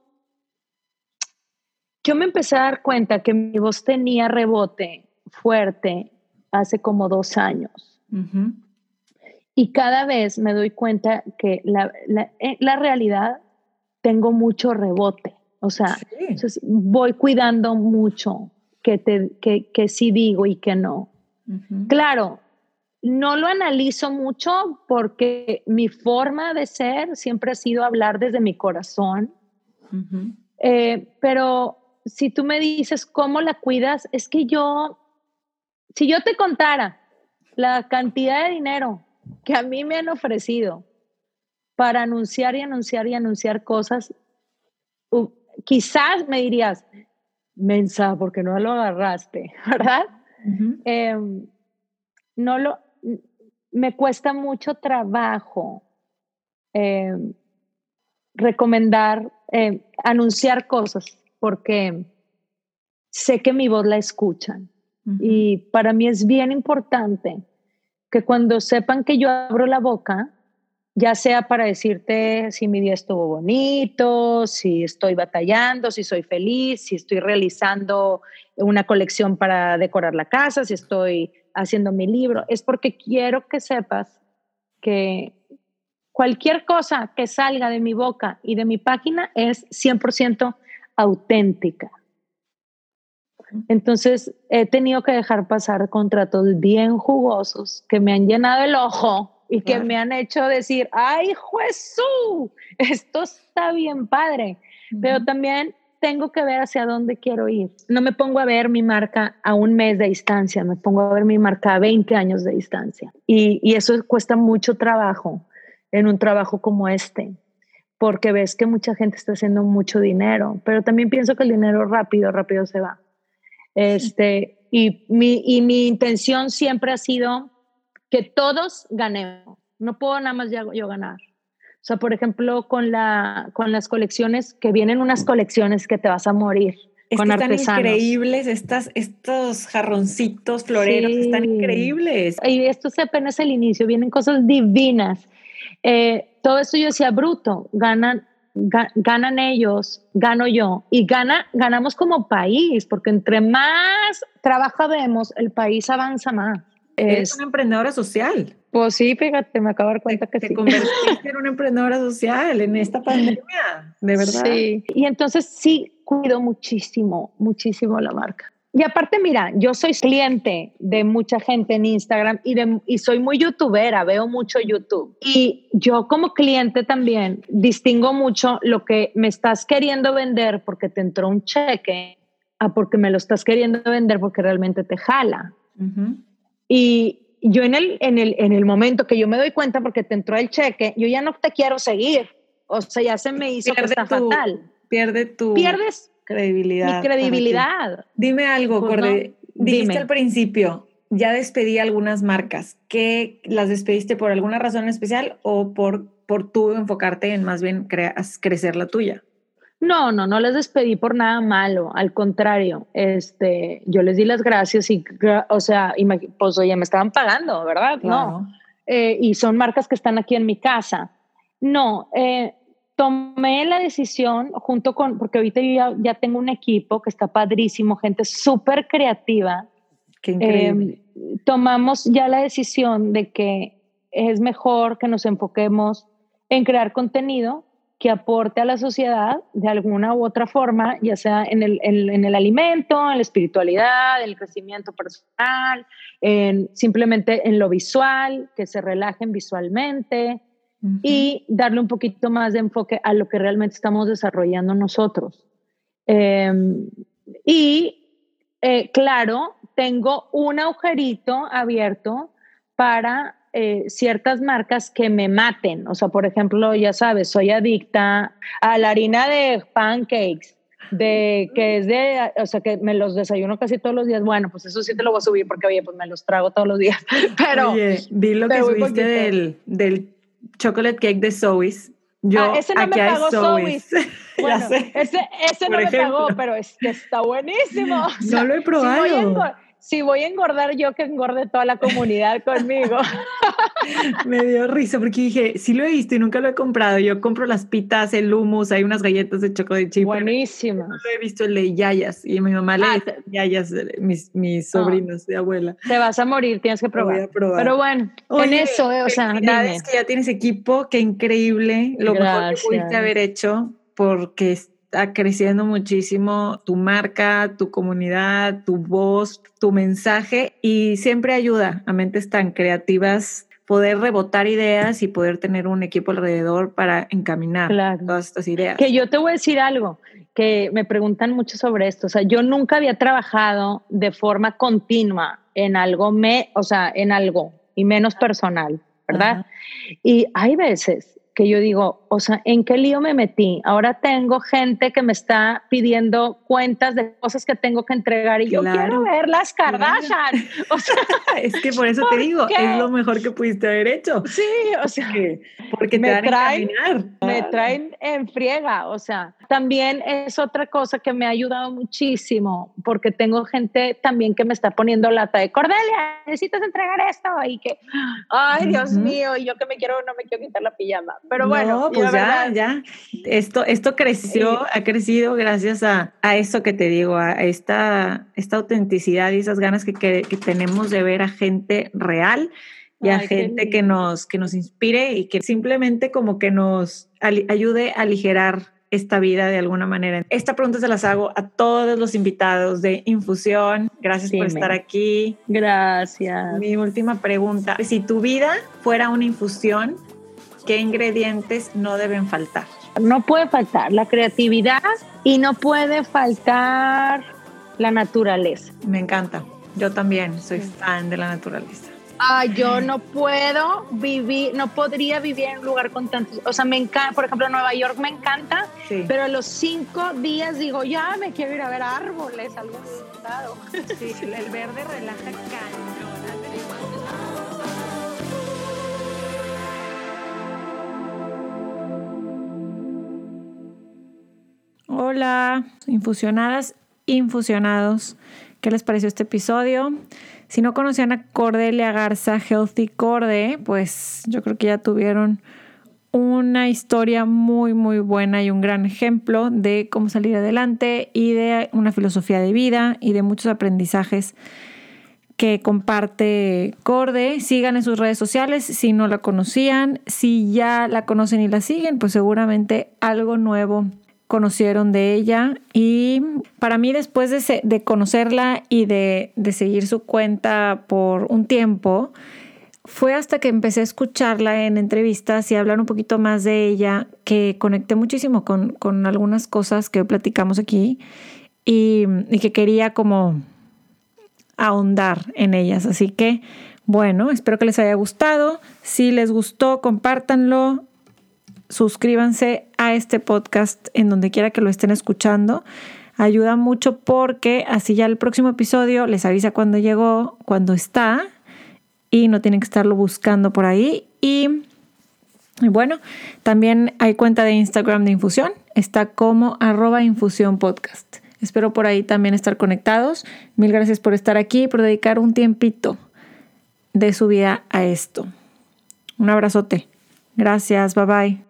yo me empecé a dar cuenta que mi voz tenía rebote fuerte hace como dos años. Y cada vez me doy cuenta que la, la, eh, la realidad tengo mucho rebote. O sea, voy cuidando mucho que, te, que, que sí digo y que no. Claro, no lo analizo mucho porque mi forma de ser siempre ha sido hablar desde mi corazón. Eh, pero si tú me dices cómo la cuidas, es que yo, si yo te contara la cantidad de dinero que a mí me han ofrecido para anunciar y anunciar y anunciar cosas, quizás me dirías, mensa, porque no lo agarraste, ¿verdad? Em, no lo, me cuesta mucho trabajo em, recomendar, em, anunciar cosas porque sé que mi voz la escuchan. Y para mí es bien importante que cuando sepan que yo abro la boca, ya sea para decirte si mi día estuvo bonito, si estoy batallando, si soy feliz, si estoy realizando una colección para decorar la casa, si estoy haciendo mi libro, es porque quiero que sepas que cualquier cosa que salga de mi boca y de mi página es 100% auténtica. Entonces he tenido que dejar pasar contratos bien jugosos que me han llenado el ojo y que me han hecho decir, ay Jesús, esto está bien padre, pero también tengo que ver hacia dónde quiero ir. No me pongo a ver mi marca a un mes de distancia, me pongo a ver mi marca a 20 años de distancia. Y, y eso cuesta mucho trabajo en un trabajo como este porque ves que mucha gente está haciendo mucho dinero, pero también pienso que el dinero rápido, rápido se va. Este, y, mi, y mi intención siempre ha sido que todos ganemos. No puedo nada más yo, ganar. O sea, por ejemplo, con, la, con las colecciones, que vienen unas colecciones que te vas a morir. con están increíbles estas, estos jarroncitos floreros, están increíbles. Y esto es apenas el inicio, vienen cosas divinas. Eh, todo esto yo decía, bruto, ganan, ganan ellos, gano yo y gana, ganamos como país, porque entre más trabajo vemos, el país avanza más. Es una emprendedora social. Pues sí, fíjate, me acabo de dar cuenta que te convertiste en una emprendedora social en esta pandemia, de verdad. Sí, y entonces sí cuido muchísimo, muchísimo la marca. Y aparte, mira, yo soy cliente de mucha gente en Instagram y, de, y soy muy youtubera, veo mucho YouTube. Y yo como cliente también distingo mucho lo que me estás queriendo vender porque te entró un cheque a porque me lo estás queriendo vender porque realmente te jala. Y yo en el, en, el, en el momento que yo me doy cuenta porque te entró el cheque, yo ya no te quiero seguir. O sea, ya se me hizo que está fatal. Pierde tu Pierdes credibilidad. Mi credibilidad. Dime algo, pues Corde. Dijiste al principio, ya despedí algunas marcas. ¿Qué las despediste por alguna razón especial o por, por tú enfocarte en más bien crecer la tuya? No, no, no les despedí por nada malo, al contrario, este, yo les di las gracias y, o sea, pues oye, me estaban pagando, ¿verdad? No, eh, y son marcas que están aquí en mi casa. No, eh, tomé la decisión junto con, porque ahorita yo ya, tengo un equipo que está padrísimo, gente súper creativa. Qué increíble. Eh, tomamos ya la decisión de que es mejor que nos enfoquemos en crear contenido que aporte a la sociedad de alguna u otra forma, ya sea en el, en, el alimento, en la espiritualidad, en el crecimiento personal, en, simplemente en lo visual, que se relajen visualmente y darle un poquito más de enfoque a lo que realmente estamos desarrollando nosotros. Em, y eh, claro, tengo un agujerito abierto para eh, ciertas marcas que me maten. O sea, por ejemplo, ya sabes, soy adicta a la harina de pancakes, de que es de, o sea, que me los desayuno casi todos los días. Bueno, pues eso sí te lo voy a subir porque, oye, pues me los trago todos los días. Pero. Oye, vi lo que subiste del, del chocolate cake de Zoe's. Yo, ah, ese no me pagó Zoe's. Bueno, ese, ese no me pagó, pero es que está buenísimo. no lo he probado si voy a engordar yo, que engorde toda la comunidad conmigo. Me dio risa porque dije, sí lo he visto y nunca lo he comprado. Yo compro las pitas, el hummus, hay unas galletas de chocolate chip. Buenísimas. No lo he visto el de yayas y mi mamá le ah, dice yayas, mis, mis ah. sobrinos de abuela. Te vas a morir, tienes que probar. Pero bueno, en eso, eh, o sea, dime. que ya tienes equipo, qué increíble. Lo mejor que pudiste haber hecho porque está creciendo muchísimo tu marca, tu comunidad, tu voz, tu mensaje y siempre ayuda a mentes tan creativas poder rebotar ideas y poder tener un equipo alrededor para encaminar todas estas ideas. Que yo te voy a decir algo, que me preguntan mucho sobre esto, o sea, yo nunca había trabajado de forma continua en algo, me, o sea, en algo y menos personal, ¿verdad? Y hay veces que yo digo, o sea, ¿en qué lío me metí? Ahora tengo gente que me está pidiendo cuentas de cosas que tengo que entregar y yo quiero ver las Kardashian. O sea, es que por eso te digo, es lo mejor que pudiste haber hecho. Sí, o sea, porque me te traen, me traen en friega, o sea, también es otra cosa que me ha ayudado muchísimo porque tengo gente también que me está poniendo lata de Cordelia, necesitas entregar esto y que, ay, Dios mío, y yo que me quiero, no me quiero quitar la pijama pero bueno. pues ya, ya. Esto, esto creció, ha crecido gracias a, a, eso que te digo, a esta, esta autenticidad y esas ganas que, que, tenemos de ver a gente real y a gente que nos, que nos inspire y que simplemente como que nos ayude a aligerar esta vida de alguna manera. Esta pregunta se las hago a todos los invitados de Infusión. Gracias por estar aquí. Gracias. Mi última pregunta. Si tu vida fuera una infusión, ¿qué ingredientes no deben faltar? No puede faltar la creatividad y no puede faltar la naturaleza. Me encanta. Yo también soy fan de la naturaleza. Ah, yo no puedo vivir, no podría vivir en un lugar con tantos, o sea, me encanta, por ejemplo, Nueva York me encanta, pero a los cinco días digo, ya me quiero ir a ver árboles, algún lado. Sí, el verde relaja cañón. Hola, infusionadas, infusionados. ¿Qué les pareció este episodio? Si no conocían a Cordelia Garza Healthy Corde, pues yo creo que ya tuvieron una historia muy, muy buena y un gran ejemplo de cómo salir adelante y de una filosofía de vida y de muchos aprendizajes que comparte Corde. Sigan en sus redes sociales si no la conocían. Si ya la conocen y la siguen, pues seguramente algo nuevo conocieron de ella y para mí después de, conocerla y de, seguir su cuenta por un tiempo, fue hasta que empecé a escucharla en entrevistas y hablar un poquito más de ella que conecté muchísimo con, algunas cosas que platicamos aquí y, y que quería como ahondar en ellas. Así que, bueno, espero que les haya gustado. Si les gustó, compártanlo. Suscríbanse a este podcast en donde quiera que lo estén escuchando. Ayuda mucho porque así ya el próximo episodio les avisa cuando llegó, cuando está y no tienen que estarlo buscando por ahí. Y, bueno, también hay cuenta de Instagram de Infusión. Está como arroba infusión podcast. Espero por ahí también estar conectados. Mil gracias por estar aquí, por dedicar un tiempito de su vida a esto. Un abrazote. Gracias, bye bye.